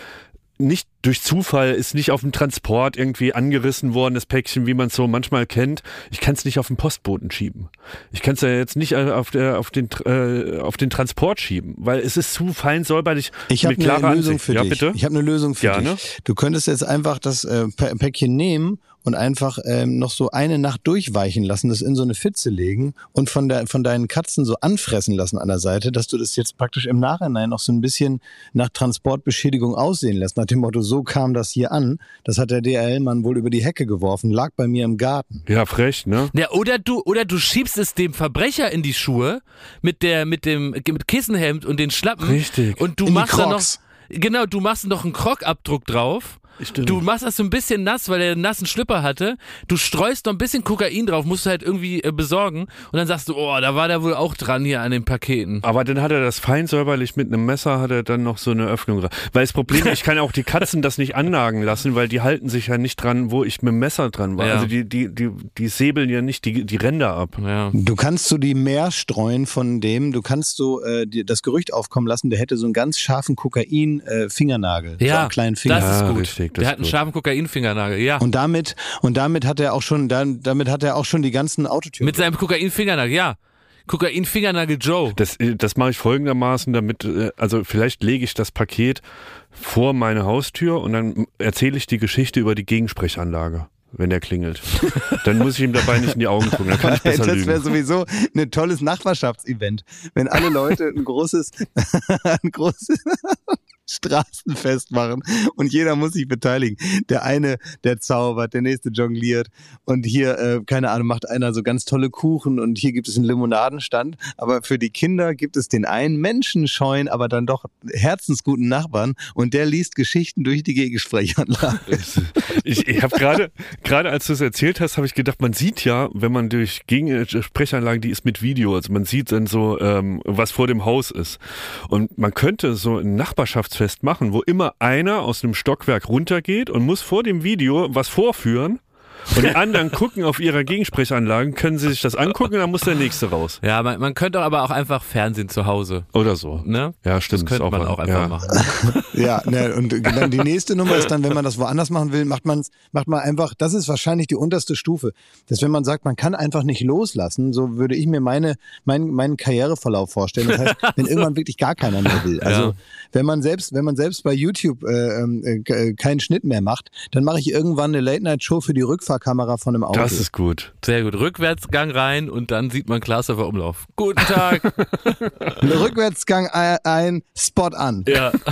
nicht durch Zufall ist nicht auf dem Transport irgendwie angerissen worden, das Päckchen, wie man es so manchmal kennt. Ich kann es nicht auf den Postboten schieben. Ich kann es ja jetzt nicht äh, auf, der, auf, den, äh, auf den Transport schieben, weil es ist zu fein säuberlich. Ich habe mit klarer eine Lösung für ja, dich. Ich habe eine Lösung für dich. Du könntest jetzt einfach das äh, Pä- Päckchen nehmen und einfach ähm, noch so eine Nacht durchweichen lassen, das in so eine Pfütze legen und von der von deinen Katzen so anfressen lassen an der Seite, dass du das jetzt praktisch im Nachhinein noch so ein bisschen nach Transportbeschädigung aussehen lässt. Nach dem Motto, so kam das hier an. Das hat der DRL-Mann wohl über die Hecke geworfen, lag bei mir im Garten. Ja, frech, ne? Ja, oder du, oder du schiebst es dem Verbrecher in die Schuhe mit der, mit dem, mit Kissenhemd und den Schlappen. Richtig. Und du In machst da noch, genau, du machst noch einen Krogabdruck drauf. Stimmt. Du machst das so ein bisschen nass, weil er einen nassen Schlipper hatte. Du streust noch ein bisschen Kokain drauf, musst du halt irgendwie äh, besorgen. Und dann sagst du, oh, da war der wohl auch dran hier an den Paketen. Aber dann hat er das fein säuberlich mit einem Messer, hat er dann noch so eine Öffnung. dran. Weil das Problem, ich kann auch die Katzen das nicht annagen lassen, weil die halten sich ja nicht dran, wo ich mit dem Messer dran war. Ja. Also die, die, die, die säbeln ja nicht die, die Ränder ab. Ja. Du kannst so die mehr streuen von dem, du kannst so äh, die, das Gerücht aufkommen lassen, der hätte so einen ganz scharfen Kokain-Fingernagel. so Ja, einen kleinen Finger. das ist Ja, gut. richtig, das der ist hat einen gut. scharfen Kokainfingernagel, ja. Und damit, und damit hat er auch schon, dann, damit hat er auch schon die ganzen Autotüren. Mit seinem Kokainfingernagel, ja. Kokainfingernagel Joe. Das, das mache ich folgendermaßen, damit, äh, also vielleicht lege ich das Paket vor meine Haustür und dann erzähle ich die Geschichte über die Gegensprechanlage, wenn der klingelt. Dann muss ich ihm dabei nicht in die Augen gucken, dann kann ich besser das wäre sowieso ein tolles Nachbarschaftsevent, wenn alle Leute ein großes, ein großes Straßenfest machen und jeder muss sich beteiligen. Der eine, der zaubert, der nächste jongliert und hier, äh, keine Ahnung, macht einer so ganz tolle Kuchen und hier gibt es einen Limonadenstand. Aber für die Kinder gibt es den einen menschenscheuen, aber dann doch herzensguten Nachbarn und der liest Geschichten durch die Gegensprechanlage. Ich, ich habe gerade, gerade als du es erzählt hast, habe ich gedacht, man sieht ja, wenn man durch Gegensprechanlagen, die ist mit Video, also man sieht dann so, ähm, was vor dem Haus ist. Und man könnte so ein Nachbarschaftsfest machen, wo immer einer aus einem Stockwerk runtergeht und muss vor dem Video was vorführen Und die anderen gucken auf ihrer Gegensprechanlagen, können sie sich das angucken und dann muss der nächste raus. Ja, man, man könnte aber auch einfach Fernsehen zu Hause. Oder so. Ne? Ja, stimmt. Das könnte ist man auch einfach ja. machen. Ja, ne, und dann die nächste Nummer ist dann, wenn man das woanders machen will, macht man macht man einfach, das ist wahrscheinlich die unterste Stufe, dass wenn man sagt, man kann einfach nicht loslassen, so würde ich mir meine, mein, meinen Karriereverlauf vorstellen. Das heißt, wenn irgendwann wirklich gar keiner mehr will. Also Ja. wenn man selbst, wenn man selbst bei YouTube äh, ähm, äh, keinen Schnitt mehr macht, dann mache ich irgendwann eine Late-Night-Show für die Rückfahrkamera von einem Auto. Das ist gut. Sehr gut. Rückwärtsgang rein und dann sieht man Klaas auf der Umlauf. Guten Tag. Rückwärtsgang ein, ein Spot an. ja.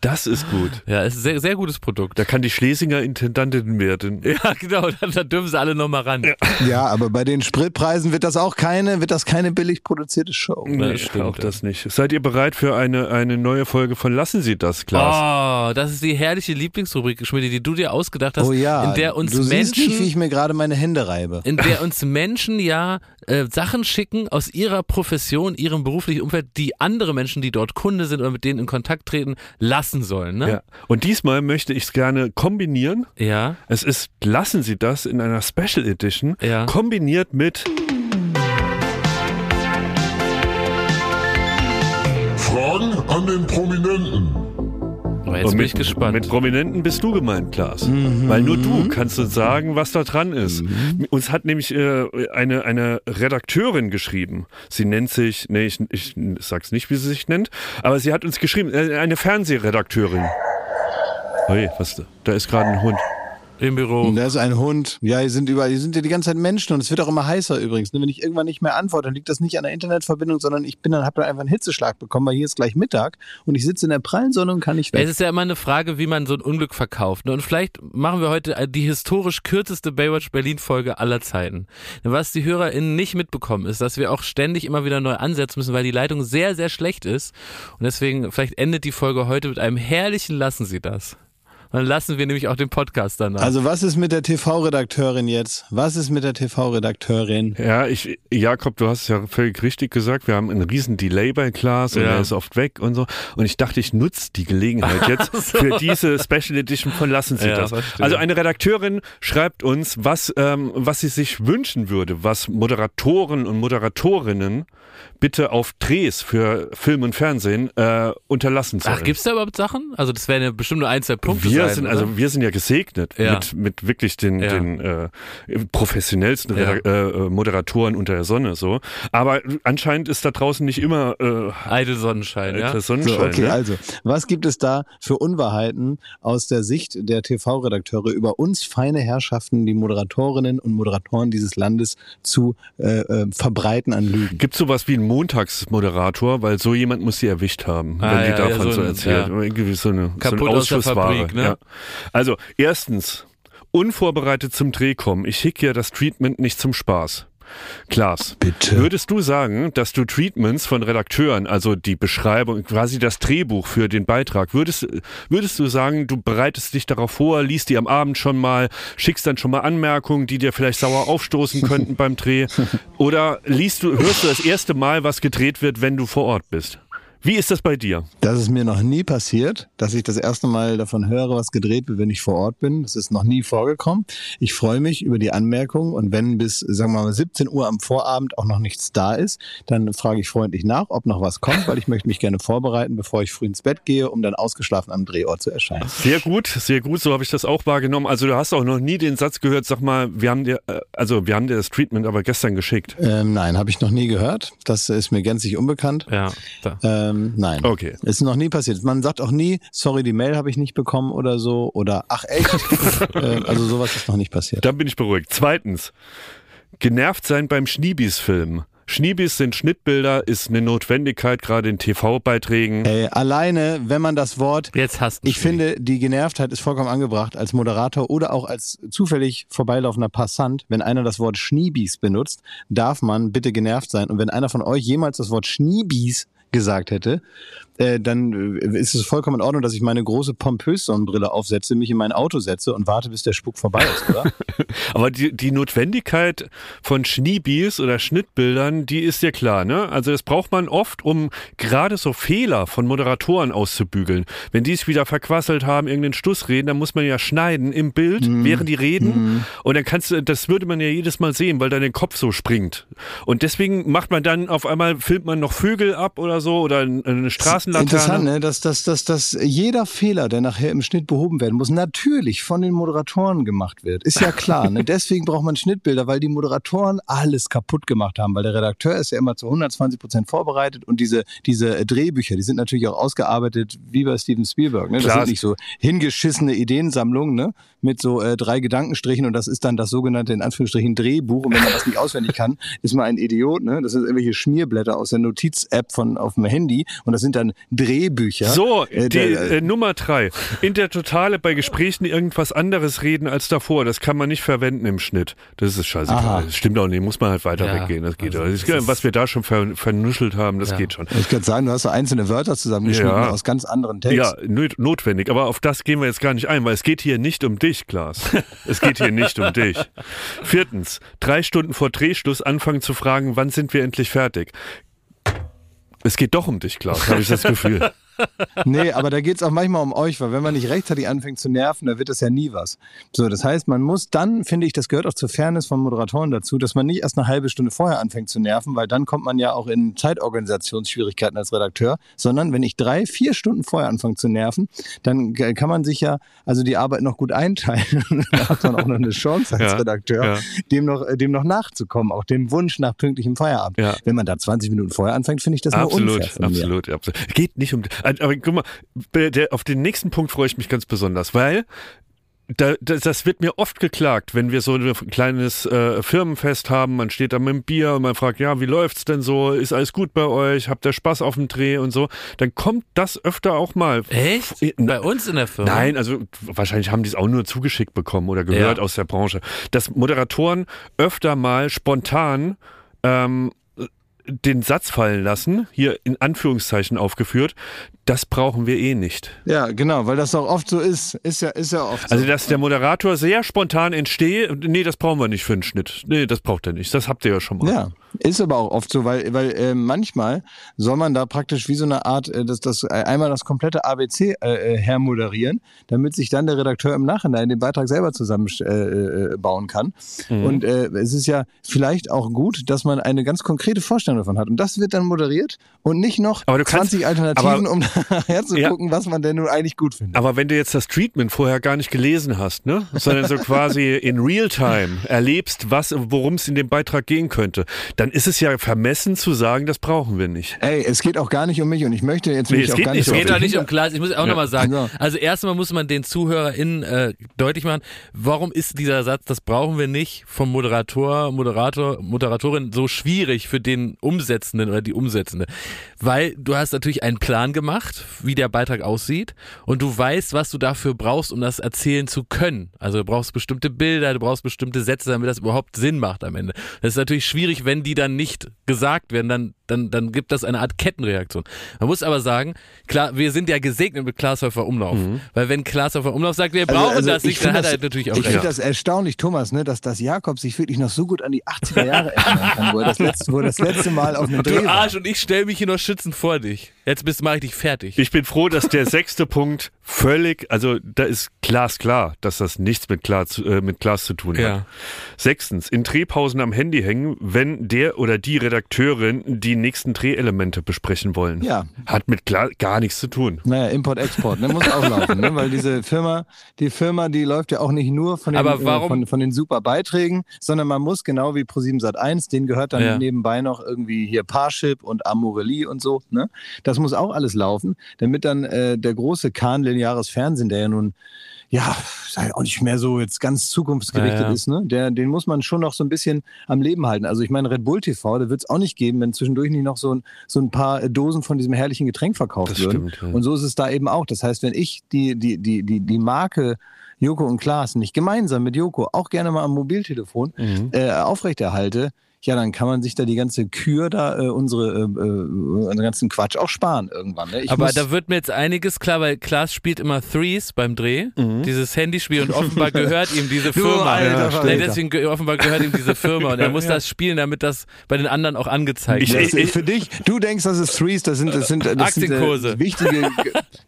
Das ist gut. ja, es ist ein sehr, sehr gutes Produkt. Da kann die Schlesinger Intendantin werden. Ja, genau. Dann, dann dürfen sie alle nochmal ran. Ja, aber bei den Spritpreisen wird das auch keine, wird das keine billig produzierte Show. Nee, stimmt, auch ja. das nicht. Seid ihr bereit für eine, eine neue Folge von Lassen Sie das, Klaas? Oh, das ist die herrliche Lieblingsrubrik, Schmidt, die du dir ausgedacht hast, Oh ja, in der uns du siehst Menschen nicht, wie ich mir gerade meine Hände reibe. in der uns Menschen ja äh, Sachen schicken aus ihrer Profession, ihrem beruflichen Umfeld, die andere Menschen, die dort Kunde sind oder mit denen in Kontakt treten, lassen sollen. Ne? Ja. Und diesmal möchte ich es gerne kombinieren. Ja. Es ist Lassen Sie das in einer Special Edition, Ja. kombiniert mit Fragen an den Prominenten. Aber jetzt Und bin mit, ich gespannt. Mit Prominenten bist du gemeint, Klaas. Weil nur du kannst uns sagen, was da dran ist. Uns hat nämlich äh, eine, eine Redakteurin geschrieben. Sie nennt sich, nee, ich, ich sag's nicht, wie sie sich nennt, aber sie hat uns geschrieben, äh, eine Fernsehredakteurin. Ui, was, da ist gerade ein Hund. Im Büro. Und da ist ein Hund. Ja, hier sind überall, hier sind ja die ganze Zeit Menschen und es wird auch immer heißer übrigens. ne? Wenn ich irgendwann nicht mehr antworte, dann liegt das nicht an der Internetverbindung, sondern ich bin dann, habe dann einfach einen Hitzeschlag bekommen, weil hier ist gleich Mittag und ich sitze in der prallen Sonne und kann nicht Es weg. ist ja immer eine Frage, wie man so ein Unglück verkauft. Ne? Und vielleicht machen wir heute die historisch kürzeste Baywatch Berlin-Folge aller Zeiten. Was die HörerInnen nicht mitbekommen, ist, dass wir auch ständig immer wieder neu ansetzen müssen, weil die Leitung sehr, sehr schlecht ist. Und deswegen, vielleicht endet die Folge heute mit einem herrlichen Lassen Sie das. Dann lassen wir nämlich auch den Podcast danach. Also was ist mit der TV-Redakteurin jetzt? Was ist mit der TV-Redakteurin? Ja, ich, Jakob, du hast es ja völlig richtig gesagt. Wir haben einen riesen Delay bei Klaas und Ja. er ist oft weg und so. Und ich dachte, ich nutze die Gelegenheit jetzt für diese Special Edition von Lassen Sie Ja, das. verstehe. Also eine Redakteurin schreibt uns, was, ähm, was sie sich wünschen würde, was Moderatoren und Moderatorinnen bitte auf Drehs für Film und Fernsehen äh, unterlassen sollen. Ach, gibt's da überhaupt Sachen? Also das wären ja bestimmt nur ein, zwei Punkte wir sein, sind, oder? also wir sind ja gesegnet Ja. mit, mit wirklich den, Ja. den äh, professionellsten Ja. Äh, äh, Moderatoren unter der Sonne so. Aber anscheinend ist da draußen nicht immer äh, Eitel Sonnenschein, ja? der So, Sonnenschein. okay, ne? also, was gibt es da für Unwahrheiten aus der Sicht der TV-Redakteure über uns feine Herrschaften, die Moderatorinnen und Moderatoren dieses Landes zu äh, äh, verbreiten an Lügen? Gibt sowas wie einen Montagsmoderator, weil so jemand muss sie erwischt haben, Ah, wenn die ja, davon ja, so so erzählt. ja. Irgendwie so eine, Kaputt so eine Ausschussware. Fabrik, ne? ja. Also, erstens, unvorbereitet zum Dreh kommen. Ich hick ja das Treatment nicht zum Spaß. Klaas, Bitte. würdest du sagen, dass du Treatments von Redakteuren, also die Beschreibung, quasi das Drehbuch für den Beitrag, würdest, würdest du sagen, du bereitest dich darauf vor, liest die am Abend schon mal, schickst dann schon mal Anmerkungen, die dir vielleicht sauer aufstoßen könnten beim Dreh? Oder liest du, hörst du das erste Mal, was gedreht wird, wenn du vor Ort bist? Wie ist das bei dir? Das ist mir noch nie passiert, dass ich das erste Mal davon höre, was gedreht wird, wenn ich vor Ort bin. Das ist noch nie vorgekommen. Ich freue mich über die Anmerkungen und wenn bis, sagen wir mal, 17 Uhr am Vorabend auch noch nichts da ist, dann frage ich freundlich nach, ob noch was kommt, weil ich möchte mich gerne vorbereiten, bevor ich früh ins Bett gehe, um dann ausgeschlafen am Drehort zu erscheinen. Sehr gut, sehr gut, so habe ich das auch wahrgenommen. Also du hast auch noch nie den Satz gehört, sag mal, wir haben dir, äh, also wir haben dir das Treatment aber gestern geschickt. Ähm, nein, habe ich noch nie gehört. Das ist mir gänzlich unbekannt. Ja, da. Ähm, nein. Okay. Ist noch nie passiert. Man sagt auch nie, sorry, die Mail habe ich nicht bekommen oder so. Oder ach echt. ähm, also sowas ist noch nicht passiert. Dann bin ich beruhigt. Zweitens, genervt sein beim Schniebis-Film. Schniebis sind Schnittbilder, ist eine Notwendigkeit, gerade in TV-Beiträgen. Ey, alleine, wenn man das Wort Jetzt hast du Ich finde, die Genervtheit ist vollkommen angebracht als Moderator oder auch als zufällig vorbeilaufender Passant. Wenn einer das Wort Schniebis benutzt, darf man bitte genervt sein. Und wenn einer von euch jemals das Wort Schniebis gesagt hätte, äh, dann äh, ist es vollkommen in Ordnung, dass ich meine große pompös Sonnenbrille aufsetze, mich in mein Auto setze und warte, bis der Spuk vorbei ist, oder? Aber die, die Notwendigkeit von Schneebies oder Schnittbildern, die ist ja klar, ne? Also das braucht man oft, um gerade so Fehler von Moderatoren auszubügeln. Wenn die es wieder verquasselt haben, irgendeinen Stuss reden, dann muss man ja schneiden im Bild, Mhm. während die reden. Und dann kannst du, das würde man ja jedes Mal sehen, weil dann der Kopf so springt. Und deswegen macht man dann auf einmal, filmt man noch Vögel ab oder so oder eine Straßenlaterne. Interessant, ne? dass, dass, dass, dass jeder Fehler, der nachher im Schnitt behoben werden muss, natürlich von den Moderatoren gemacht wird. Ist ja klar. Ne? Deswegen braucht man Schnittbilder, weil die Moderatoren alles kaputt gemacht haben, weil der Redakteur ist ja immer zu 120 Prozent vorbereitet und diese, diese Drehbücher, die sind natürlich auch ausgearbeitet wie bei Steven Spielberg. Ne? Das Klar. sind nicht so hingeschissene Ideensammlungen ne? mit so äh, drei Gedankenstrichen und das ist dann das sogenannte, in Anführungsstrichen, Drehbuch. Und wenn man das nicht auswendig kann, ist man ein Idiot. Ne? Das sind irgendwelche Schmierblätter aus der Notiz-App von auf dem Handy und das sind dann Drehbücher. So, Äh, die, der- äh, Nummer drei. In der Totale bei Gesprächen irgendwas anderes reden als davor. Das kann man nicht verwenden im Schnitt. Das ist scheißegal. Aha. Das stimmt auch nicht. Muss man halt weiter Ja, weggehen. Das geht. also auch. das ist- was wir da schon ver vernuschelt haben, das Ja. geht schon. Ich könnte sagen, du hast so einzelne Wörter zusammengeschnitten Ja. aus ganz anderen Texten. Ja, not- notwendig. Aber auf das gehen wir jetzt gar nicht ein, weil es geht hier nicht um dich, Klaas. Es geht hier nicht um dich. Viertens, drei Stunden vor Drehschluss anfangen zu fragen, wann sind wir endlich fertig? Es geht doch um dich, Klaas, habe ich das Gefühl. Nee, aber da geht's auch manchmal um euch, weil wenn man nicht rechtzeitig anfängt zu nerven, dann wird das ja nie was. So, das heißt, man muss dann, finde ich, das gehört auch zur Fairness von Moderatoren dazu, dass man nicht erst eine halbe Stunde vorher anfängt zu nerven, weil dann kommt man ja auch in Zeitorganisationsschwierigkeiten als Redakteur, sondern wenn ich drei, vier Stunden vorher anfange zu nerven, dann kann man sich ja also die Arbeit noch gut einteilen. da hat man auch noch eine Chance als Ja, Redakteur, ja. dem noch, dem noch nachzukommen, auch dem Wunsch nach pünktlichem Feierabend. Ja. Wenn man da 20 Minuten vorher anfängt, finde ich das nur Absolut, unfair von mir. absolut, absolut. Geht nicht um. Aber guck mal, der, auf den nächsten Punkt freue ich mich ganz besonders, weil da, das, das wird mir oft geklagt, wenn wir so ein kleines äh, Firmenfest haben, man steht da mit dem Bier und man fragt, ja, wie läuft's denn so? Ist alles gut bei euch? Habt ihr Spaß auf dem Dreh und so? Dann kommt das öfter auch mal. Echt? Äh, Bei uns in der Firma? Nein, also wahrscheinlich haben die es auch nur zugeschickt bekommen oder gehört Ja. aus der Branche, dass Moderatoren öfter mal spontan ähm, den Satz fallen lassen, hier in Anführungszeichen aufgeführt, das brauchen wir eh nicht. Ja, genau, weil das auch oft so ist. Ist ja, ist ja oft so. Also, dass der Moderator sehr spontan entsteht, nee, das brauchen wir nicht für einen Schnitt. Nee, das braucht er nicht. Das habt ihr ja schon mal. Ja, ist aber auch oft so, weil, weil äh, manchmal soll man da praktisch wie so eine Art, äh, das, das, äh, einmal das komplette ABC äh, äh, hermoderieren, damit sich dann der Redakteur im Nachhinein den Beitrag selber zusammenbauen äh, äh, kann. Mhm. Und äh, es ist ja vielleicht auch gut, dass man eine ganz konkrete Vorstellung davon hat. Und das wird dann moderiert und nicht noch Aber du kannst- 20 Alternativen, aber- um zu Ja. gucken, was man denn nun eigentlich gut findet. Aber wenn du jetzt das Treatment vorher gar nicht gelesen hast, ne, sondern so quasi in Realtime erlebst, was, worum es in dem Beitrag gehen könnte, dann ist es ja vermessen zu sagen, das brauchen wir nicht. Ey, es geht auch gar nicht um mich und ich möchte jetzt Nee, mich es auch geht gar nicht nicht Es geht die nicht um Klaas. Ich muss auch nochmal sagen. Ja. Also erstmal muss man den ZuhörerInnen äh, deutlich machen, warum ist dieser Satz, das brauchen wir nicht, vom Moderator, Moderator, Moderatorin so schwierig für den Umsetzenden oder die Umsetzende. Weil du hast natürlich einen Plan gemacht, wie der Beitrag aussieht und du weißt, was du dafür brauchst, um das erzählen zu können. Also du brauchst bestimmte Bilder, du brauchst bestimmte Sätze, damit das überhaupt Sinn macht am Ende. Das ist natürlich schwierig, wenn die dann nicht gesagt werden, dann, dann, dann gibt das eine Art Kettenreaktion. Man muss aber sagen, klar, wir sind ja gesegnet mit Glashäufer Umlauf. Weil wenn Glashäufer Umlauf sagt, wir brauchen das ich nicht, dann find hat er das- natürlich auch Ich finde das erstaunlich, Thomas, ne, dass das Jakob sich wirklich noch so gut an die 80er Jahre erinnern kann, wo er das letzte, wo er das letzte Mal auf einem Dreh Du war. Arsch und ich stell mich hier noch schützend vor dich. Jetzt bist mache ich dich fertig. Ich bin froh, dass der sechste Punkt völlig, also da ist glasklar, dass das nichts mit, klar zu, äh, mit Glas zu tun hat. Ja. Sechstens, in Drehpausen am Handy hängen, wenn der oder die Redakteurin die nächsten Drehelemente besprechen wollen. Ja. Hat mit Glas gar nichts zu tun. Naja, Import-Export, ne, muss auch laufen, ne, weil diese Firma, die Firma, die läuft ja auch nicht nur von den, Aber warum- äh, von, von den super Beiträgen, sondern man muss genau wie Pro7 Sat 1, denen gehört dann Ja. nebenbei noch irgendwie hier Parship und Amorelie und so, ne? Das muss auch alles laufen, damit dann äh, der große Kahn lineares Fernsehen, der ja nun ja, halt auch nicht mehr so jetzt ganz zukunftsgerichtet Ja, ja. ist, ne? Der, den muss man schon noch so ein bisschen am Leben halten. Also ich meine, Red Bull TV, da wird es auch nicht geben, wenn zwischendurch nicht noch so ein, so ein paar Dosen von diesem herrlichen Getränk verkauft Das würden. stimmt, ja. Und so ist es da eben auch. Das heißt, wenn ich die, die, die, die, die Marke Joko und Klaas nicht gemeinsam mit Joko auch gerne mal am Mobiltelefon Mhm. äh, aufrechterhalte, ja, dann kann man sich da die ganze Kür da, äh, unsere, äh, äh, unseren ganzen Quatsch auch sparen irgendwann. Ne? Ich Aber da wird mir jetzt einiges klar, weil Klaas spielt immer Threes beim Dreh, dieses Handyspiel und offenbar gehört ihm diese Du Firma. alter Ja, Verräter. deswegen ge- offenbar gehört ihm diese Firma und er muss das spielen, damit das bei den anderen auch angezeigt Ich- wird. das ist für dich, du denkst, das ist Threes, das sind, das sind, das Aktienkurse. sind äh, wichtige, ja,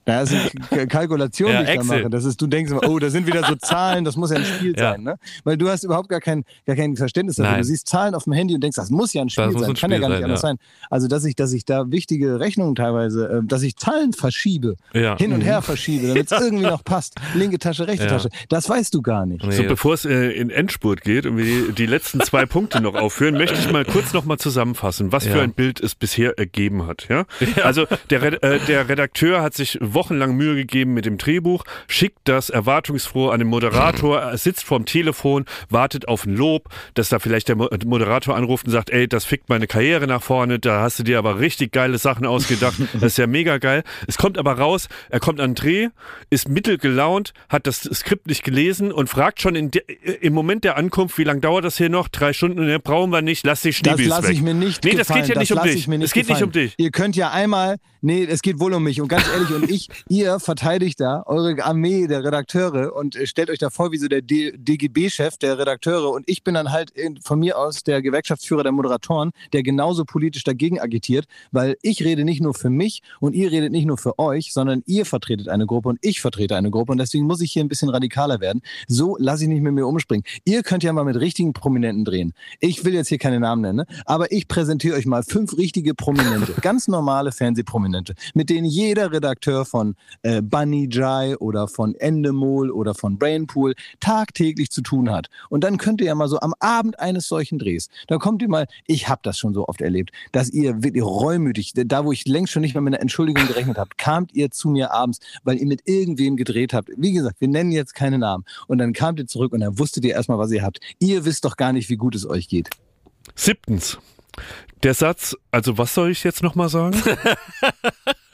das sind K- Kalkulationen, Ja, die ich da Excel. mache. Das ist, du denkst immer, oh, da sind wieder so Zahlen, das muss ja ein Spiel Ja. sein, ne? Weil du hast überhaupt gar kein, gar kein Verständnis dafür. Nein. Du siehst Zahlen auf dem Handy und denkst, das muss ja ein Spiel muss sein, ein kann ja Spiel gar nicht sein, anders ja. sein. Also, dass ich, dass ich da wichtige Rechnungen teilweise, äh, dass ich Zahlen verschiebe, Ja. hin und her verschiebe, damit es irgendwie noch passt. Linke Tasche, rechte Ja. Tasche. Das weißt du gar nicht. So, Nee. bevor es äh, in Endspurt geht und wir die, die letzten zwei Punkte noch aufführen, möchte ich mal kurz noch mal zusammenfassen, was für Ja. ein Bild es bisher ergeben hat. Ja? Also der, Red- äh, der Redakteur hat sich wochenlang Mühe gegeben mit dem Drehbuch, schickt das erwartungsfroh an den Moderator, er sitzt vorm Telefon, wartet auf ein Lob, dass da vielleicht der Mo- Moderator anruft und sagt, ey, das fickt meine Karriere nach vorne, da hast du dir aber richtig geile Sachen ausgedacht, das ist ja mega geil. Es kommt aber raus, er kommt an den Dreh, ist mittelgelaunt, hat das Skript nicht gelesen und fragt schon in de, im Moment der Ankunft, wie lange dauert das hier noch? Drei Stunden, ne, brauchen wir nicht, lass die Das Schneebis lasse ich mir nicht Nee, das gefallen. geht ja nicht um lass dich. ich mir Es geht nicht um gefallen. dich. Ihr könnt ja einmal, nee, es geht wohl um mich. Und ganz ehrlich, und ich, ihr verteidigt da eure Armee der Redakteure und äh, stellt euch da vor wie so der DGB-Chef der Redakteure. Und ich bin dann halt in, von mir aus der Gewerkschaftsführer der Moderatoren, der genauso politisch dagegen agitiert, weil ich rede nicht nur für mich und ihr redet nicht nur für euch, sondern ihr vertretet eine Gruppe und ich vertrete eine Gruppe. Und deswegen muss ich hier ein bisschen radikaler werden. So lasse ich nicht mit mir umspringen. Ihr könnt ja mal mit richtigen Prominenten drehen. Ich will jetzt hier keine Namen nennen, ne? aber ich präsentiere euch mal fünf richtige Prominente, ganz normale Fernsehprominente, mit denen jeder Redakteur von äh, Bunny Jai oder von Endemol oder von Brainpool tagtäglich zu tun hat. Und dann könnt ihr ja mal so am Abend eines solchen Drehs, da kommt ihr mal, ich habe das schon so oft erlebt, dass ihr wirklich reumütig, da wo ich längst schon nicht mehr mit einer Entschuldigung gerechnet habt, kamt ihr zu mir abends, weil ihr mit irgendwem gedreht habt. Wie gesagt, wir nennen jetzt keine Namen. Und dann kamt ihr zurück und dann wusstet ihr erstmal, was ihr habt. Ihr wisst doch gar nicht, wie gut es euch geht. Siebtens. Der Satz, also was soll ich jetzt nochmal sagen?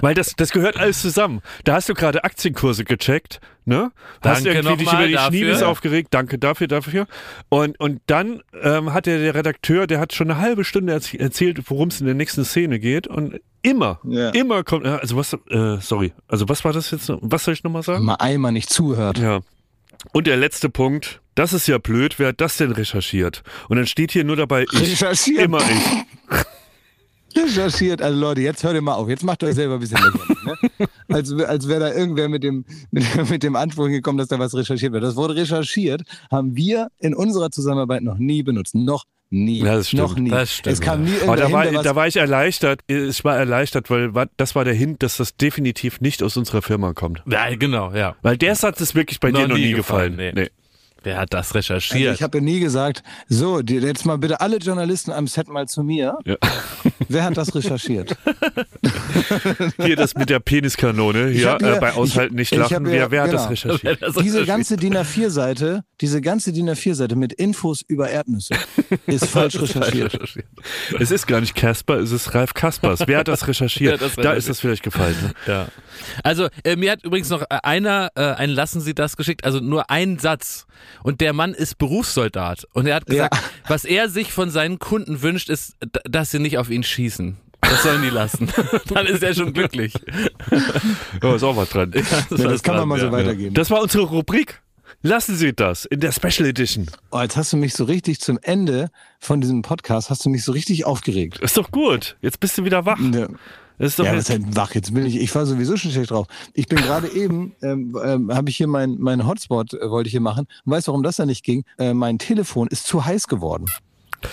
Weil das, das gehört alles zusammen. Da hast du gerade Aktienkurse gecheckt, ne? Hast Danke irgendwie dich über die dafür. Schniebis aufgeregt. Danke dafür, dafür. Und, und dann ähm, hat der, der Redakteur, der hat schon eine halbe Stunde erz- erzählt, worum es in der nächsten Szene geht. Und immer, Ja. immer kommt, also was, äh, sorry, also was war das jetzt? noch? Was soll ich nochmal sagen? Mal einmal nicht zuhört. Ja. Und der letzte Punkt, das ist ja blöd, wer hat das denn recherchiert? Und dann steht hier nur dabei, ich, Recherchiert. immer ich. Recherchiert. Also Leute, jetzt hört ihr mal auf. Jetzt macht euch selber ein bisschen lächerlich. Ne? Als, als wäre da irgendwer mit dem, mit, mit dem Anspruch gekommen, dass da was recherchiert wird. Das Wort recherchiert haben wir in unserer Zusammenarbeit noch nie benutzt. Noch nie. Ja, das stimmt. Noch nie. Das stimmt, es kam nie Aber da war, hin, da war ich erleichtert. Ich war erleichtert, weil das war der Hint, dass das definitiv nicht aus unserer Firma kommt. Ja, genau, ja. Weil der Satz ist wirklich bei Noch dir noch nie nie gefallen. gefallen, Nee. Wer hat das Also recherchiert? ich habe ja nie gesagt, so, jetzt mal bitte alle Journalisten am Set mal zu mir. Ja. Wer hat das recherchiert? Hier das mit der Peniskanone, Ich ja, äh, bei Aushalten ich- nicht ich lachen. mir- wer, wer hat das genau. recherchiert? Wer das Diese recherchiert? ganze DIN A4-Seite, diese ganze DIN A4-Seite mit Infos über Erdnüsse ist falsch recherchiert. Es ist gar nicht Casper, es ist Ralf Kaspers. Wer hat das recherchiert? Das Da ist das vielleicht gefallen. Ne? Ja. Also, äh, mir hat übrigens noch äh, einer äh, ein Lassen Sie das geschickt, also nur ein Satz. Und der Mann ist Berufssoldat. Und er hat gesagt, was er sich von seinen Kunden wünscht, ist, dass sie nicht auf ihn schießen. Das sollen die lassen. Dann ist er schon glücklich. Ja, ist auch was dran. Ja, das kann man mal so ja. weitergeben. Das war unsere Rubrik. Lassen Sie das in der Special Edition. Oh, jetzt hast du mich so richtig zum Ende von diesem Podcast, hast du mich so richtig aufgeregt. Ist doch gut. Jetzt bist du wieder wach. Ja, Das ist doch ja jetzt, das ist halt wach. Jetzt bin ich, ich war sowieso schon schlecht drauf. Ich bin gerade eben, ähm, ähm, habe ich hier meinen mein Hotspot, äh, wollte ich hier machen. Und weißt du, warum das da nicht ging? Äh, mein Telefon ist zu heiß geworden.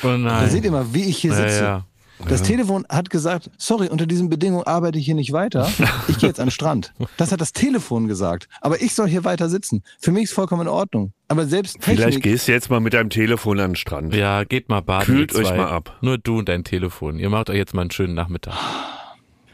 Oh Da nein. seht ihr mal, wie ich hier Ja, sitze. ja. Das Telefon hat gesagt, sorry, unter diesen Bedingungen arbeite ich hier nicht weiter. Ich gehe jetzt an den Strand. Das hat das Telefon gesagt. Aber ich soll hier weiter sitzen. Für mich ist vollkommen in Ordnung. Aber selbst vielleicht Technik, gehst du jetzt mal mit deinem Telefon an den Strand. Ja, geht mal baden. Kühlt euch mal ab. Nur du und dein Telefon. Ihr macht euch jetzt mal einen schönen Nachmittag.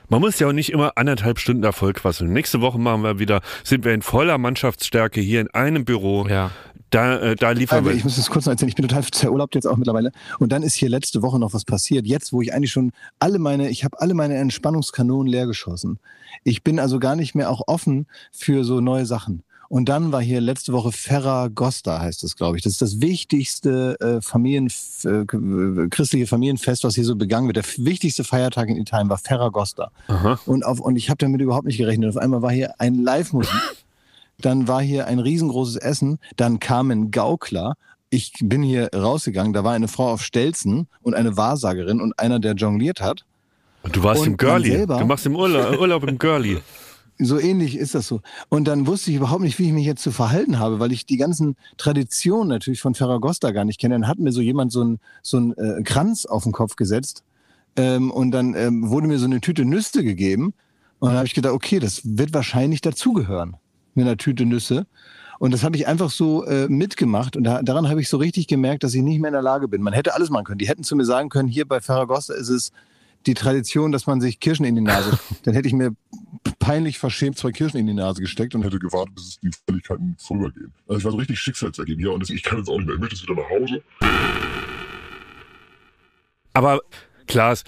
Man muss ja auch nicht immer anderthalb Stunden Erfolg quasseln. Nächste Woche machen wir wieder, sind wir in voller Mannschaftsstärke hier in einem Büro. Ja. Da, äh, da liefern Also wir. ich muss das kurz noch erzählen, ich bin total zerurlaubt jetzt auch mittlerweile. Und dann ist hier letzte Woche noch was passiert. Jetzt, wo ich eigentlich schon alle meine, ich habe alle meine Entspannungskanonen leer geschossen. Ich bin also gar nicht mehr auch offen für so neue Sachen. Und dann war hier letzte Woche Ferragosta, heißt das, glaube ich. Das ist das wichtigste äh, Familien, äh, christliche Familienfest, was hier so begangen wird. Der wichtigste Feiertag in Italien war Ferragosta. Aha. Und, auf, und ich habe damit überhaupt nicht gerechnet. Auf einmal war hier ein Live-Musik. Dann war hier ein riesengroßes Essen. Dann kamen Gaukler. Ich bin hier rausgegangen. Da war eine Frau auf Stelzen und eine Wahrsagerin und einer, der jongliert hat. Und du warst Und im Girlie. Du machst im Urlaub, Urlaub im Girlie. So ähnlich ist das so. Und dann wusste ich überhaupt nicht, wie ich mich jetzt zu verhalten habe, weil ich die ganzen Traditionen natürlich von Ferragosta gar nicht kenne. Dann hat mir so jemand so einen so einen, äh, Kranz auf den Kopf gesetzt ähm, und dann ähm, wurde mir so eine Tüte Nüsse gegeben. Und dann habe ich gedacht, okay, das wird wahrscheinlich dazugehören mit einer Tüte Nüsse. Und das habe ich einfach so äh, mitgemacht. Und da, daran habe ich so richtig gemerkt, dass ich nicht mehr in der Lage bin. Man hätte alles machen können. Die hätten zu mir sagen können, hier bei Ferragosta ist es die Tradition, dass man sich Kirschen in die Nase. Dann hätte ich mir peinlich verschämt zwei Kirschen in die Nase gesteckt und hätte gewartet, bis es die Fälligkeiten vorübergehen. Also ich war so richtig schicksalsergeben hier und das, ich kann jetzt auch nicht mehr. Ich möchte jetzt wieder nach Hause. Aber Klaas.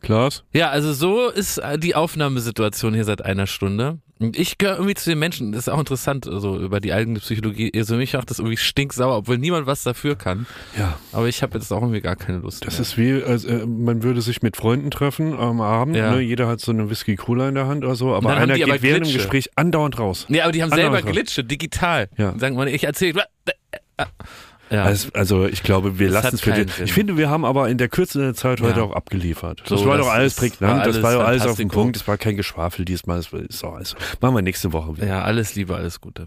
Klaas? Ja, also so ist die Aufnahmesituation hier seit einer Stunde. Ich gehöre irgendwie zu den Menschen, das ist auch interessant, so über die eigene Psychologie. Also mich macht das irgendwie stinksauer, obwohl niemand was dafür kann. Ja. Aber ich habe jetzt auch irgendwie gar keine Lust. Das mehr. ist wie, also, äh, man würde sich mit Freunden treffen am Abend. Ja. Ne? Jeder hat so eine Whisky-Cola in der Hand oder so, aber dann einer geht aber während dem. Gespräch andauernd raus. Nee, aber die haben Andere selber Sache. Glitsche, digital. Ja. Sagen wir, ich erzähle. Ja. Also, also ich glaube, wir lassen es für. Sinn. Ich finde, wir haben aber in der Kürze der Zeit heute Ja. auch abgeliefert. So, das war das doch alles prägnant, war das war doch alles auf den. Punkt, es war kein Geschwafel diesmal, das ist doch alles. Machen wir nächste Woche wieder. ja, alles Liebe, alles Gute.